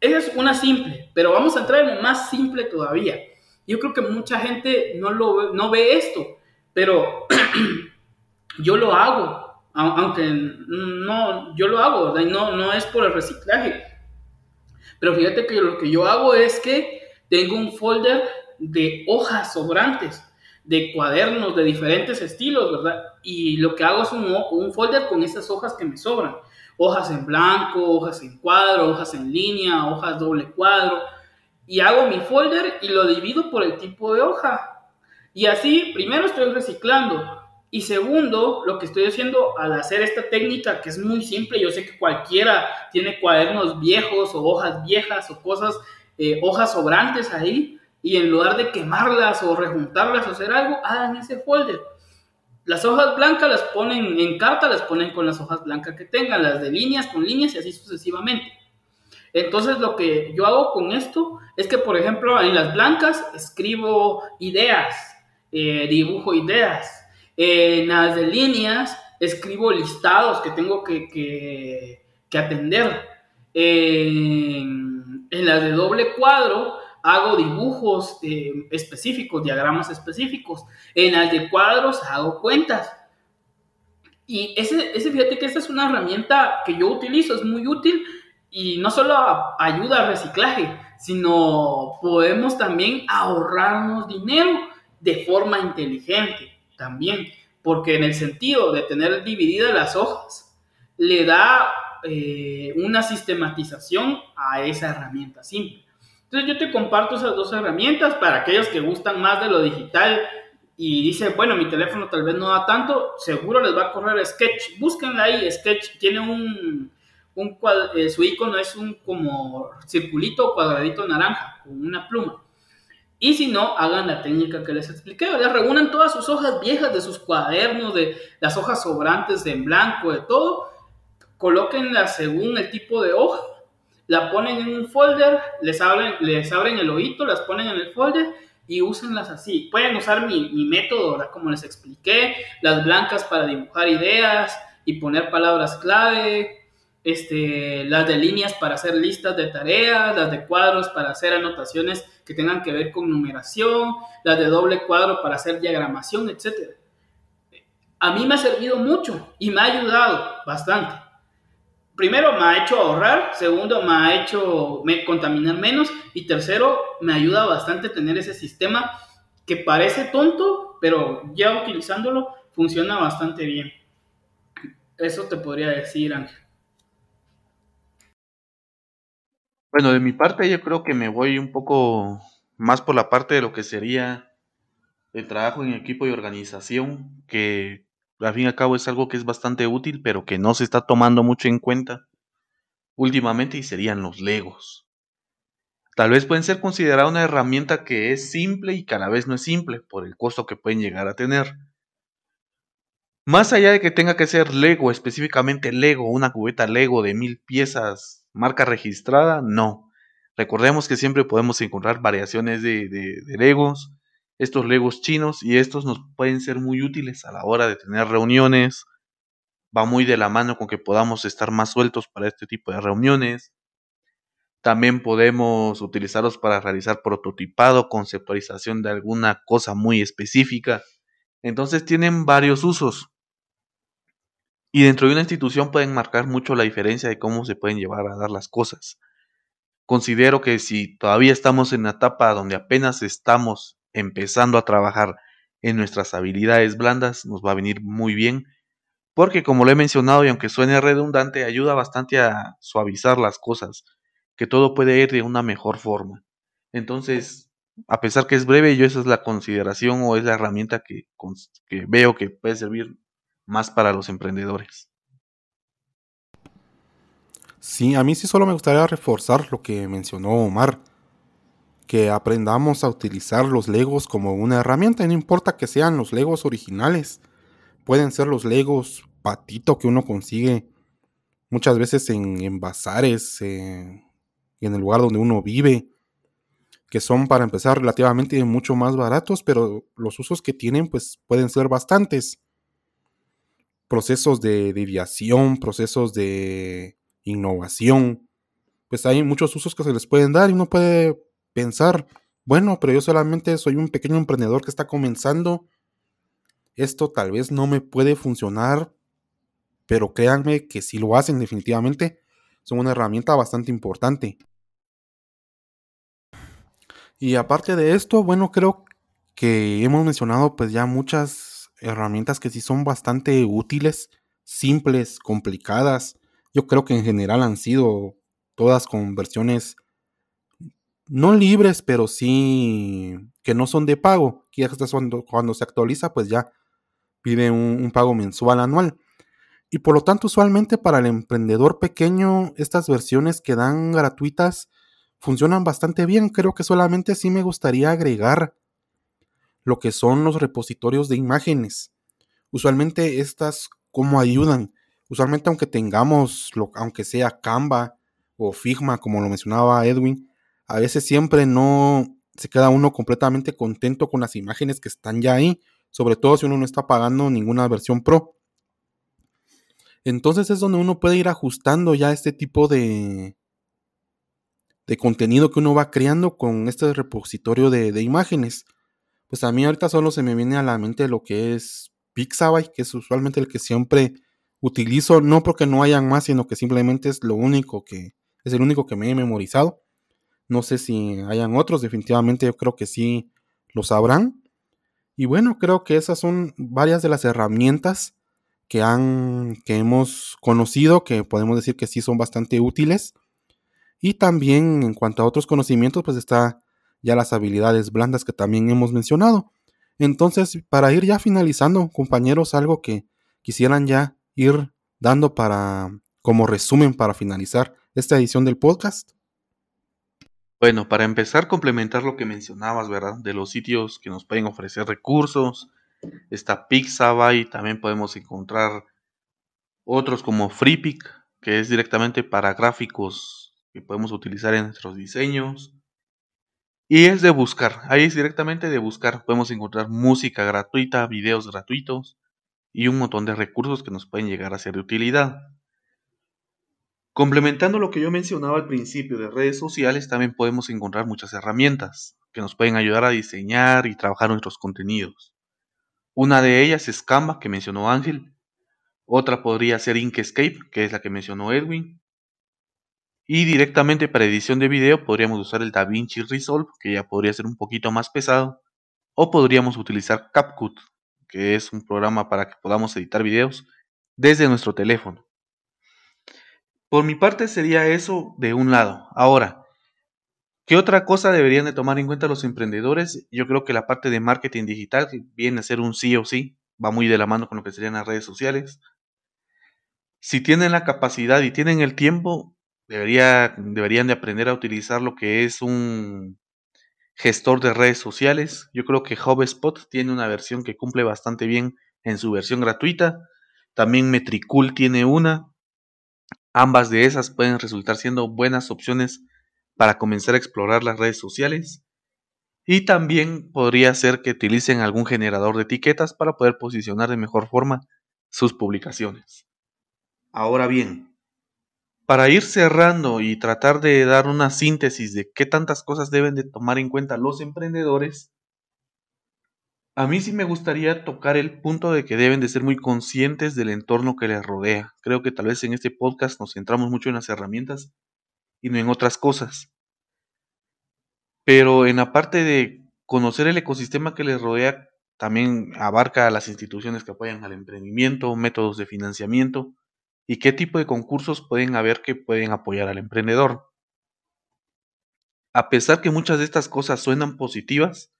[SPEAKER 3] Esa es una simple, pero vamos a entrar en lo más simple todavía. Yo creo que mucha gente no, lo, no ve esto, pero yo lo hago, aunque no, yo lo hago, no, no es por el reciclaje, pero fíjate que lo que yo hago es que tengo un folder de hojas sobrantes, de cuadernos de diferentes estilos, ¿verdad? Y lo que hago es un, un folder con esas hojas que me sobran. Hojas en blanco, hojas en cuadro, hojas en línea, hojas doble cuadro. Y hago mi folder y lo divido por el tipo de hoja. Y así, primero estoy reciclando, y segundo, lo que estoy haciendo al hacer esta técnica, que es muy simple, yo sé que cualquiera tiene cuadernos viejos o hojas viejas o cosas, eh, hojas sobrantes ahí, y en lugar de quemarlas o rejuntarlas o hacer algo, hagan ese folder. Las hojas blancas las ponen en carta, las ponen con las hojas blancas que tengan, las de líneas con líneas y así sucesivamente. Entonces lo que yo hago con esto es que, por ejemplo, en las blancas escribo ideas, eh, dibujo ideas, en las de líneas escribo listados que tengo que, atender. En, las de doble cuadro hago dibujos eh, específicos, diagramas específicos. En las de cuadros hago cuentas. Y ese, ese, fíjate que esta es una herramienta que yo utilizo, es muy útil y no solo ayuda al reciclaje, sino podemos también ahorrarnos dinero de forma inteligente también, porque en el sentido de tener divididas las hojas, le da eh, una sistematización a esa herramienta simple. Entonces yo te comparto esas dos herramientas para aquellos que gustan más de lo digital y dicen, bueno, mi teléfono tal vez no da tanto, seguro les va a correr Sketch. Búsquenla ahí, Sketch tiene un, un eh, su icono es un como circulito cuadradito naranja con una pluma. Y si no, hagan la técnica que les expliqué, ¿verdad? Reúnan todas sus hojas viejas de sus cuadernos, de las hojas sobrantes en blanco, de todo, colóquenlas según el tipo de hoja, la ponen en un folder, les abren, les abren el ojito, las ponen en el folder y úsenlas así. Pueden usar mi, mi método, ¿verdad? Como les expliqué, las blancas para dibujar ideas y poner palabras clave, este, las de líneas para hacer listas de tareas, las de cuadros para hacer anotaciones que tengan que ver con numeración, las de doble cuadro para hacer diagramación, etc. A mí me ha servido mucho y me ha ayudado bastante. Primero, me ha hecho ahorrar, segundo, me ha hecho contaminar menos y tercero, me ayuda bastante tener ese sistema que parece tonto, pero ya utilizándolo funciona bastante bien. Eso te podría decir, Ángel.
[SPEAKER 2] Bueno, de mi parte yo creo que me voy un poco más por la parte de lo que sería el trabajo en equipo y organización, que al fin y al cabo es algo que es bastante útil, pero que no se está tomando mucho en cuenta últimamente y serían los legos. Tal vez pueden ser considerada una herramienta que es simple y cada vez no es simple por el costo que pueden llegar a tener. Más allá de que tenga que ser Lego, específicamente Lego, una cubeta Lego de mil piezas marca registrada, no. Recordemos que siempre podemos encontrar variaciones de, Legos, estos Legos chinos, y estos nos pueden ser muy útiles a la hora de tener reuniones. Va muy de la mano con que podamos estar más sueltos para este tipo de reuniones. También podemos utilizarlos para realizar prototipado, conceptualización de alguna cosa muy específica. Entonces tienen varios usos y dentro de una institución pueden marcar mucho la diferencia de cómo se pueden llevar a dar las cosas. Considero que si todavía estamos en una etapa donde apenas estamos empezando a trabajar en nuestras habilidades blandas, nos va a venir muy bien, porque como lo he mencionado y aunque suene redundante, ayuda bastante a suavizar las cosas, que todo puede ir de una mejor forma. Entonces, a pesar que es breve, yo esa es la consideración o es la herramienta que, que veo que puede servir más para los emprendedores.
[SPEAKER 1] Sí, a mí sí solo me gustaría reforzar lo que mencionó Omar, que aprendamos a utilizar los legos como una herramienta, no importa que sean los legos originales, pueden ser los legos patito que uno consigue muchas veces en, en bazares, eh, en el lugar donde uno vive, que son para empezar relativamente mucho más baratos, pero los usos que tienen pues pueden ser bastantes procesos de, ideación, procesos de innovación. Pues hay muchos usos que se les pueden dar y uno puede pensar, bueno, pero yo solamente soy un pequeño emprendedor que está comenzando. Esto tal vez no me puede funcionar, pero créanme que si lo hacen definitivamente, son una herramienta bastante importante. Y aparte de esto, bueno, creo que hemos mencionado pues ya muchas herramientas que sí son bastante útiles, simples, complicadas. Yo creo que en general han sido todas con versiones no libres, pero sí que no son de pago. Que cuando, cuando se actualiza, pues ya pide un, un pago mensual anual. Y por lo tanto, usualmente para el emprendedor pequeño, estas versiones que dan gratuitas funcionan bastante bien. Creo que solamente sí me gustaría agregar lo que son los repositorios de imágenes. Usualmente estas, ¿cómo ayudan? Usualmente aunque tengamos, lo, aunque sea Canva o Figma, como lo mencionaba Edwin, a veces siempre no se queda uno completamente contento con las imágenes que están ya ahí, sobre todo si uno no está pagando ninguna versión pro. Entonces es donde uno puede ir ajustando ya este tipo de, de contenido que uno va creando con este repositorio de, de imágenes. Pues a mí ahorita solo se me viene a la mente lo que es Pixabay, que es usualmente el que siempre utilizo, no porque no hayan más, sino que simplemente es lo único que, es el único que me he memorizado. No sé si hayan otros, definitivamente yo creo que sí lo sabrán. Y bueno, creo que esas son varias de las herramientas que, han, que hemos conocido, que podemos decir que sí son bastante útiles. Y también en cuanto a otros conocimientos, pues está ya las habilidades blandas que también hemos mencionado. Entonces, para ir ya finalizando, compañeros, algo que quisieran ya ir dando para como resumen para finalizar esta edición del podcast.
[SPEAKER 2] Bueno, para empezar, complementar lo que mencionabas, ¿verdad? De los sitios que nos pueden ofrecer recursos. Está Pixabay, también podemos encontrar otros como FreePic, que es directamente para gráficos que podemos utilizar en nuestros diseños. Y es de buscar, ahí es directamente de buscar. Podemos encontrar música gratuita, videos gratuitos y un montón de recursos que nos pueden llegar a ser de utilidad. Complementando lo que yo mencionaba al principio de redes sociales, también podemos encontrar muchas herramientas que nos pueden ayudar a diseñar y trabajar nuestros contenidos. Una de ellas es Canva, que mencionó Ángel. Otra podría ser Inkscape, que es la que mencionó Edwin. Y directamente para edición de video podríamos usar el DaVinci Resolve, que ya podría ser un poquito más pesado. O podríamos utilizar CapCut, que es un programa para que podamos editar videos desde nuestro teléfono. Por mi parte sería eso de un lado. Ahora, ¿qué otra cosa deberían de tomar en cuenta los emprendedores? Yo creo que la parte de marketing digital viene a ser un sí o sí, va muy de la mano con lo que serían las redes sociales. Si tienen la capacidad y tienen el tiempo, deberían de aprender a utilizar lo que es un gestor de redes sociales. Yo creo que HubSpot tiene una versión que cumple bastante bien en su versión gratuita. También Metricool tiene una. Ambas de esas pueden resultar siendo buenas opciones para comenzar a explorar las redes sociales. Y también podría ser que utilicen algún generador de etiquetas para poder posicionar de mejor forma sus publicaciones. Ahora bien, para ir cerrando y tratar de dar una síntesis de qué tantas cosas deben de tomar en cuenta los emprendedores, a mí sí me gustaría tocar el punto de que deben de ser muy conscientes del entorno que les rodea. Creo que tal vez en este podcast nos centramos mucho en las herramientas y no en otras cosas. Pero en la parte de conocer el ecosistema que les rodea, también abarca a las instituciones que apoyan al emprendimiento, métodos de financiamiento, y qué tipo de concursos pueden haber que pueden apoyar al emprendedor. A pesar que muchas de estas cosas suenan positivas,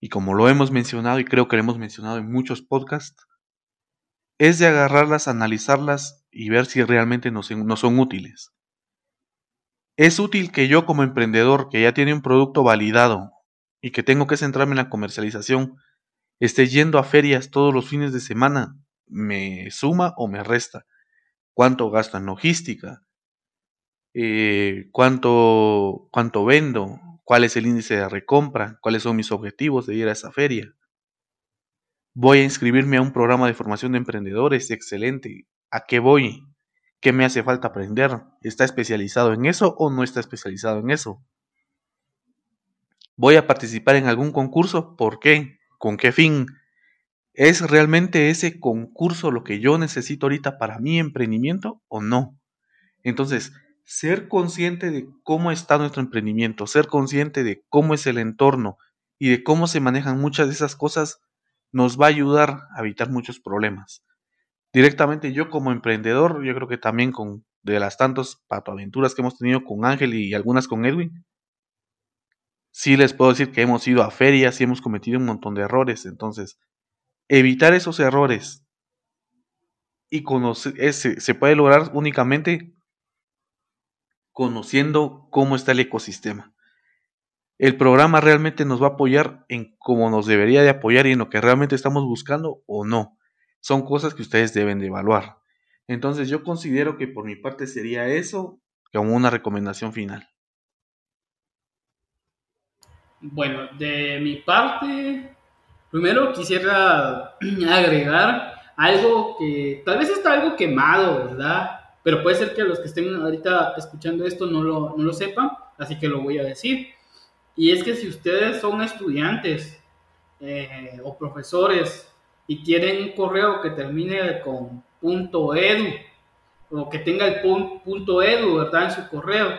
[SPEAKER 2] y como lo hemos mencionado y creo que lo hemos mencionado en muchos podcasts, es de agarrarlas, analizarlas y ver si realmente nos, son útiles. Es útil que yo como emprendedor que ya tiene un producto validado y que tengo que centrarme en la comercialización, esté yendo a ferias todos los fines de semana, me suma o me resta. Cuánto gasto en logística, eh, cuánto, cuánto vendo, cuál es el índice de recompra, cuáles son mis objetivos de ir a esa feria. Voy a inscribirme a un programa de formación de emprendedores, excelente. ¿A qué voy? ¿Qué me hace falta aprender? ¿Está especializado en eso o no está especializado en eso? ¿Voy a participar en algún concurso? ¿Por qué? ¿Con qué fin? ¿Es realmente ese concurso lo que yo necesito ahorita para mi emprendimiento o no? Entonces, ser consciente de cómo está nuestro emprendimiento, ser consciente de cómo es el entorno y de cómo se manejan muchas de esas cosas nos va a ayudar a evitar muchos problemas. Directamente yo como emprendedor, yo creo que también con de las tantas patoaventuras que hemos tenido con Ángel y algunas con Edwin, sí les puedo decir que hemos ido a ferias y hemos cometido un montón de errores, entonces evitar esos errores y conocer, ese, se puede lograr únicamente conociendo cómo está el ecosistema. El programa realmente nos va a apoyar en cómo nos debería de apoyar y en lo que realmente estamos buscando o no. Son cosas que ustedes deben de evaluar. Entonces yo considero que por mi parte sería eso como una recomendación final.
[SPEAKER 3] Bueno, de mi parte, Primero quisiera agregar algo que tal vez está algo quemado, ¿verdad? Pero puede ser que los que estén ahorita escuchando esto no lo, no lo sepan, así que lo voy a decir. Y es que si ustedes son estudiantes eh, o profesores y tienen un correo que termine con .edu o que tenga el punto .edu, ¿verdad? En su correo,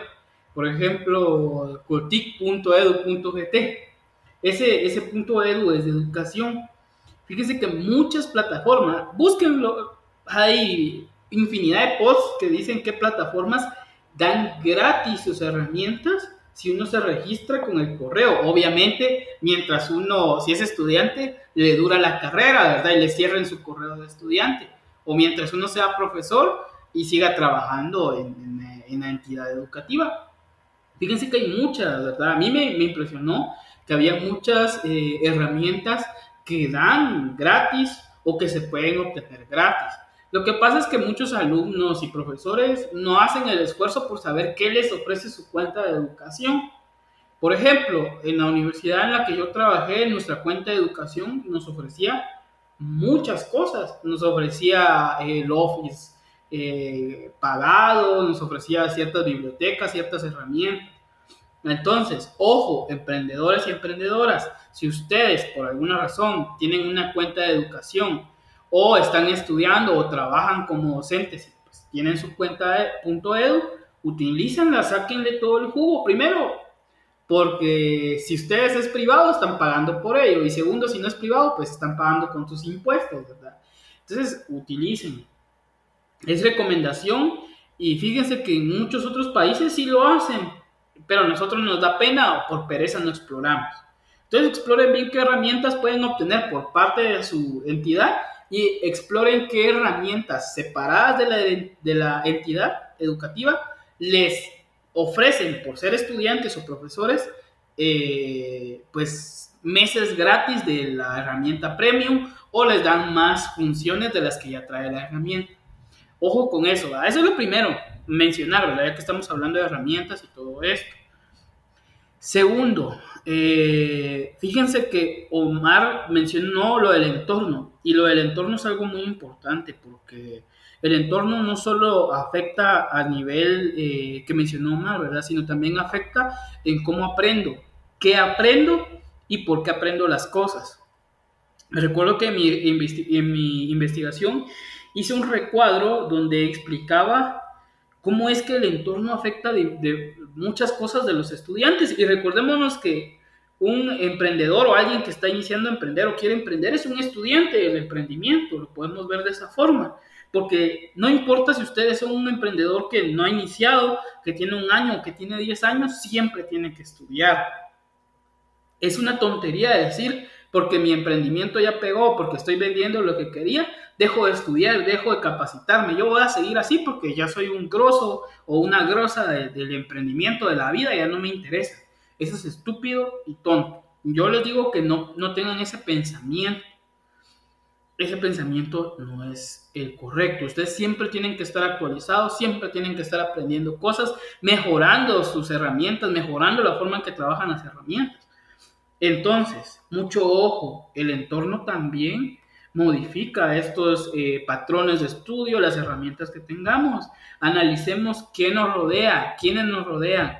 [SPEAKER 3] por ejemplo, cultic.edu.gt, ese, ese punto edu es de educación. Fíjense que muchas plataformas, búsquenlo, hay infinidad de posts que dicen qué plataformas dan gratis sus herramientas si uno se registra con el correo. Obviamente, mientras uno, si es estudiante, le dura la carrera, ¿verdad? Y le cierren su correo de estudiante. O mientras uno sea profesor y siga trabajando en, la entidad educativa. Fíjense que hay muchas, ¿verdad? A mí me, impresionó que había muchas eh, herramientas que dan gratis o que se pueden obtener gratis. Lo que pasa es que muchos alumnos y profesores no hacen el esfuerzo por saber qué les ofrece su cuenta de educación. Por ejemplo, en la universidad en la que yo trabajé, nuestra cuenta de educación nos ofrecía muchas cosas. Nos ofrecía el Office eh, pagado, nos ofrecía ciertas bibliotecas, ciertas herramientas. Entonces, ojo, emprendedores y emprendedoras, si ustedes por alguna razón tienen una cuenta de educación o están estudiando o trabajan como docentes pues, tienen su cuenta de .edu, utilícenla, saquenle todo el jugo. Primero, porque si ustedes es privado, están pagando por ello. Y segundo, si no es privado, pues están pagando con sus impuestos, ¿verdad? Entonces, utilicen. Es recomendación y fíjense que en muchos otros países sí lo hacen, pero a nosotros nos da pena o por pereza no exploramos. Entonces, exploren bien qué herramientas pueden obtener por parte de su entidad y exploren qué herramientas separadas de la, de la entidad educativa les ofrecen por ser estudiantes o profesores, eh, pues meses gratis de la herramienta premium o les dan más funciones de las que ya trae la herramienta. Ojo con eso, eso es lo primero, mencionar, ¿verdad? Ya que estamos hablando de herramientas y todo esto. Segundo, eh, fíjense que Omar mencionó lo del entorno y lo del entorno es algo muy importante porque el entorno no solo afecta a nivel eh, que mencionó Omar, ¿verdad? Sino también afecta en cómo aprendo, qué aprendo y por qué aprendo las cosas. Me recuerdo que en mi investigación hice un recuadro donde explicaba cómo es que el entorno afecta de, muchas cosas de los estudiantes. Y recordémonos que un emprendedor o alguien que está iniciando a emprender o quiere emprender es un estudiante del emprendimiento, lo podemos ver de esa forma. Porque no importa si ustedes son un emprendedor que no ha iniciado, que tiene un año, que tiene 10 años, siempre tiene que estudiar. Es una tontería decir, porque mi emprendimiento ya pegó, porque estoy vendiendo lo que quería, dejo de estudiar, dejo de capacitarme. Yo voy a seguir así porque ya soy un grosso o una grosa del emprendimiento de la vida, ya no me interesa. Eso es estúpido y tonto. Yo les digo que no, no tengan ese pensamiento. Ese pensamiento no es el correcto. Ustedes siempre tienen que estar actualizados, siempre tienen que estar aprendiendo cosas, mejorando sus herramientas, mejorando la forma en que trabajan las herramientas. Entonces, mucho ojo, el entorno también modifica estos eh, patrones de estudio, las herramientas que tengamos. Analicemos qué nos rodea, quiénes nos rodean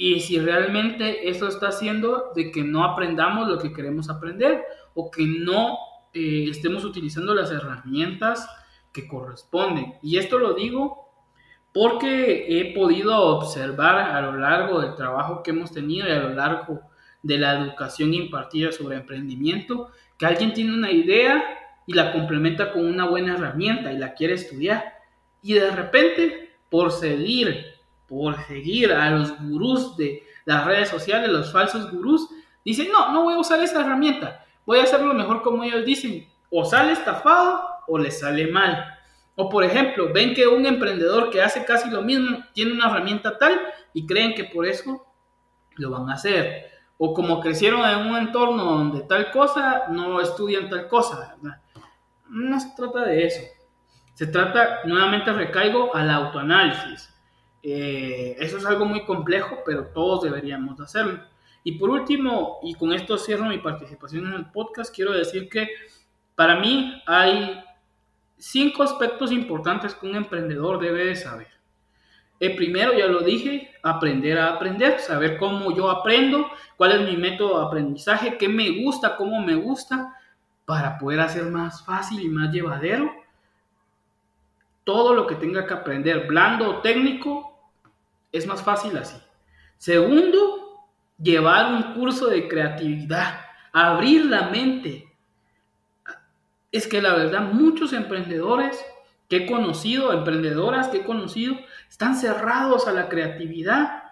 [SPEAKER 3] y si realmente eso está haciendo de que no aprendamos lo que queremos aprender o que no eh, estemos utilizando las herramientas que corresponden. Y esto lo digo porque he podido observar a lo largo del trabajo que hemos tenido y a lo largo de la educación impartida sobre emprendimiento, que alguien tiene una idea y la complementa con una buena herramienta y la quiere estudiar. Y de repente, por seguir, por seguir a los gurús de las redes sociales, los falsos gurús, dicen, no, no voy a usar esa herramienta, voy a hacerlo mejor como ellos dicen, o sale estafado o le sale mal. O por ejemplo, ven que un emprendedor que hace casi lo mismo tiene una herramienta tal y creen que por eso lo van a hacer o como crecieron en un entorno donde tal cosa, no estudian tal cosa. No se trata de eso. Se trata, nuevamente recaigo, al autoanálisis. Eh, eso es algo muy complejo, pero todos deberíamos hacerlo. Y por último, y con esto cierro mi participación en el podcast, quiero decir que para mí hay cinco aspectos importantes que un emprendedor debe de saber. El primero, ya lo dije, aprender a aprender, saber cómo yo aprendo, cuál es mi método de aprendizaje, qué me gusta, cómo me gusta, para poder hacer más fácil y más llevadero todo lo que tenga que aprender, blando o técnico, es más fácil así. Segundo, llevar un curso de creatividad, abrir la mente, es que la verdad muchos emprendedores que he conocido, emprendedoras que he conocido, están cerrados a la creatividad.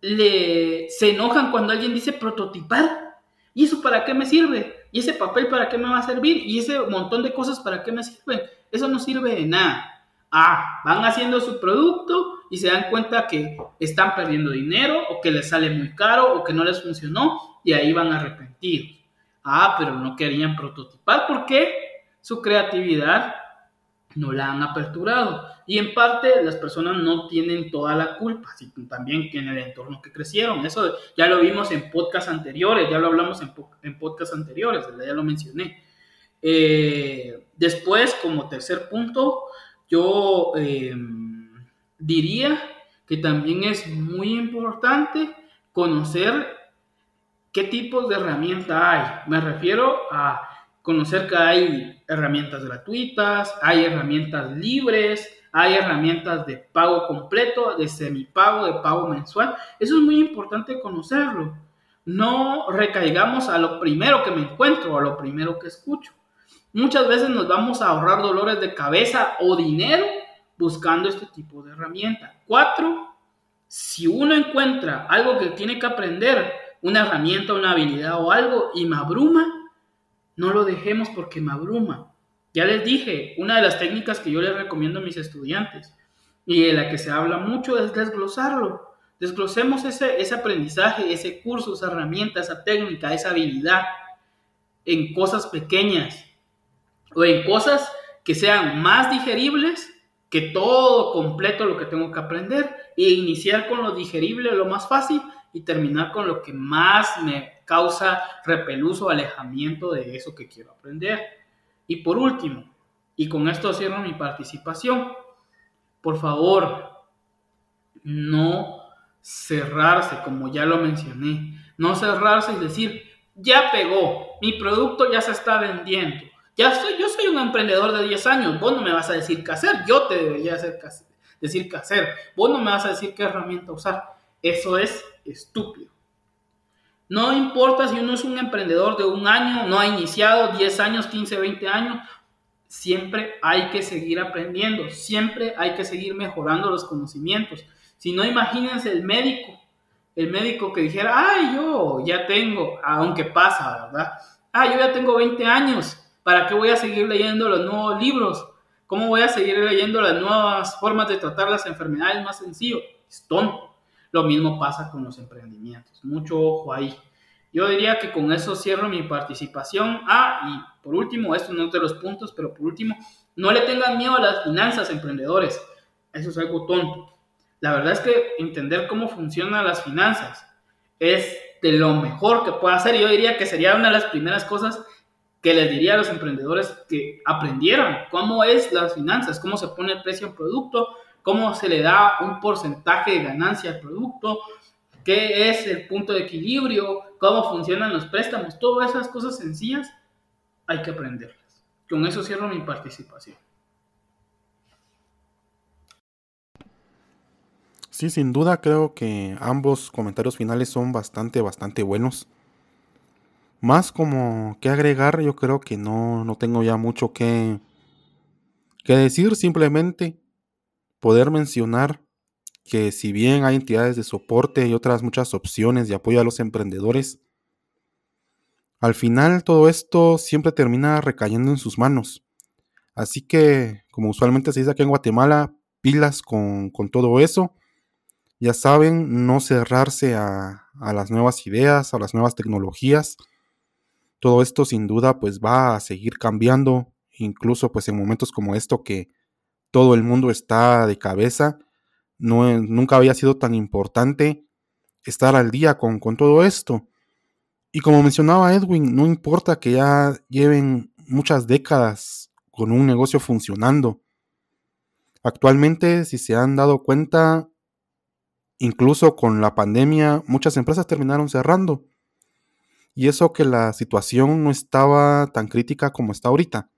[SPEAKER 3] Le, se enojan cuando alguien dice prototipar. ¿Y eso para qué me sirve? ¿Y ese papel para qué me va a servir? ¿Y ese montón de cosas para qué me sirven? Eso no sirve de nada. Ah, van haciendo su producto y se dan cuenta que están perdiendo dinero o que les sale muy caro o que no les funcionó y ahí van a arrepentir. Ah, pero no querían prototipar porque su creatividad no la han aperturado. Y en parte las personas no tienen toda la culpa, sino también en el entorno que crecieron. Eso ya lo vimos en podcasts anteriores, ya lo hablamos en, en podcasts anteriores, ya lo mencioné. Eh, después, como tercer punto, yo em, diría que también es muy importante conocer qué tipos de herramienta hay. Me refiero a conocer que hay herramientas gratuitas, hay herramientas libres, hay herramientas de pago completo, de semipago, de pago mensual. Eso es muy importante conocerlo. No recaigamos a lo primero que me encuentro, a lo primero que escucho. Muchas veces nos vamos a ahorrar dolores de cabeza o dinero buscando este tipo de herramienta. Cuatro, si uno encuentra algo que tiene que aprender, una herramienta, una habilidad o algo, y me abruma, no lo dejemos porque me abruma. Ya les dije, una de las técnicas que yo les recomiendo a mis estudiantes y de la que se habla mucho es desglosarlo. Desglosemos ese, ese aprendizaje, ese curso, esa herramienta, esa técnica, esa habilidad en cosas pequeñas o en cosas que sean más digeribles que todo completo lo que tengo que aprender e iniciar con lo digerible, lo más fácil y terminar con lo que más me causa repeluso, alejamiento de eso que quiero aprender. Y por último, y con esto cierro mi participación, por favor, no cerrarse, como ya lo mencioné, no cerrarse y decir, ya pegó, mi producto ya se está vendiendo, ya soy, yo soy un emprendedor de 10 años, vos no me vas a decir qué hacer, yo te debería hacer, decir qué hacer, vos no me vas a decir qué herramienta usar. Eso es estúpido. No importa si uno es un emprendedor de un año, no ha iniciado 10 años, 15, 20 años, siempre hay que seguir aprendiendo, siempre hay que seguir mejorando los conocimientos. Si no, imagínense el médico, el médico que dijera, ay, yo ya tengo, aunque pasa, ¿verdad? Ah, yo ya tengo 20 años, ¿Para qué voy a seguir leyendo los nuevos libros? ¿Cómo voy a seguir leyendo las nuevas formas de tratar las enfermedades más sencillo? Es tonto. Lo mismo pasa con los emprendimientos. Mucho ojo ahí. Yo diría que con eso cierro mi participación. Ah, y por último, esto no es de los puntos, pero por último, no le tengan miedo a las finanzas, emprendedores. Eso es algo tonto. La verdad es que entender cómo funcionan las finanzas es de lo mejor que pueda hacer. Yo diría que sería una de las primeras cosas que les diría a los emprendedores que aprendieran cómo es las finanzas, cómo se pone el precio al producto, cómo se le da un porcentaje de ganancia al producto, qué es el punto de equilibrio, cómo funcionan los préstamos, todas esas cosas sencillas hay que aprenderlas. Con eso cierro mi participación.
[SPEAKER 1] Sí, sin duda creo que ambos comentarios finales son bastante, bastante buenos. Más como que agregar, yo creo que no, no tengo ya mucho que, que decir, simplemente poder mencionar que si bien hay entidades de soporte y otras muchas opciones de apoyo a los emprendedores, al final todo esto siempre termina recayendo en sus manos. Así que, como usualmente se dice aquí en Guatemala, pilas con, con todo eso. Ya saben, no cerrarse a, a las nuevas ideas, a las nuevas tecnologías todo esto sin duda pues va a seguir cambiando, incluso pues en momentos como esto que todo el mundo está de cabeza, nunca había sido tan importante estar al día con, con todo esto. Y como mencionaba Edwin, no importa que ya lleven muchas décadas con un negocio funcionando. Actualmente, si se han dado cuenta, incluso con la pandemia, muchas empresas terminaron cerrando. Y eso que la situación no estaba tan crítica como está ahorita.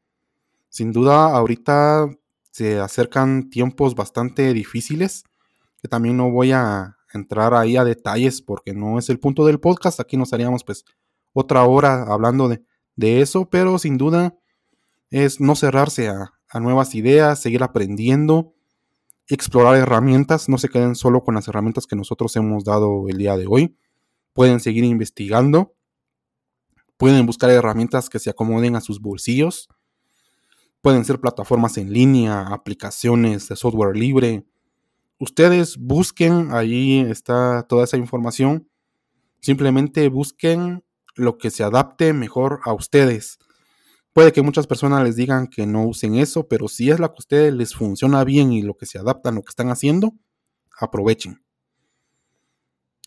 [SPEAKER 1] Sin duda, ahorita se acercan tiempos bastante difíciles, que también no voy a entrar ahí a detalles porque no es el punto del podcast. Aquí nos haríamos pues otra hora hablando de, de eso, pero sin duda es no cerrarse a, a nuevas ideas, seguir aprendiendo, explorar herramientas, no se queden solo con las herramientas que nosotros hemos dado el día de hoy. Pueden seguir investigando, pueden buscar herramientas que se acomoden a sus bolsillos. Pueden ser plataformas en línea, aplicaciones de software libre. Ustedes busquen, ahí está toda esa información. Simplemente busquen lo que se adapte mejor a ustedes. Puede que muchas personas les digan que no usen eso, pero si es la que a ustedes les funciona bien y lo que se adapta a lo que están haciendo, aprovechen.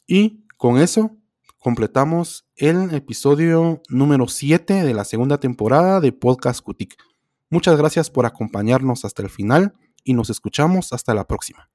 [SPEAKER 1] Y con eso completamos el episodio número 7 de la segunda temporada de Podcast Cutic. Muchas gracias por acompañarnos hasta el final y nos escuchamos hasta la próxima.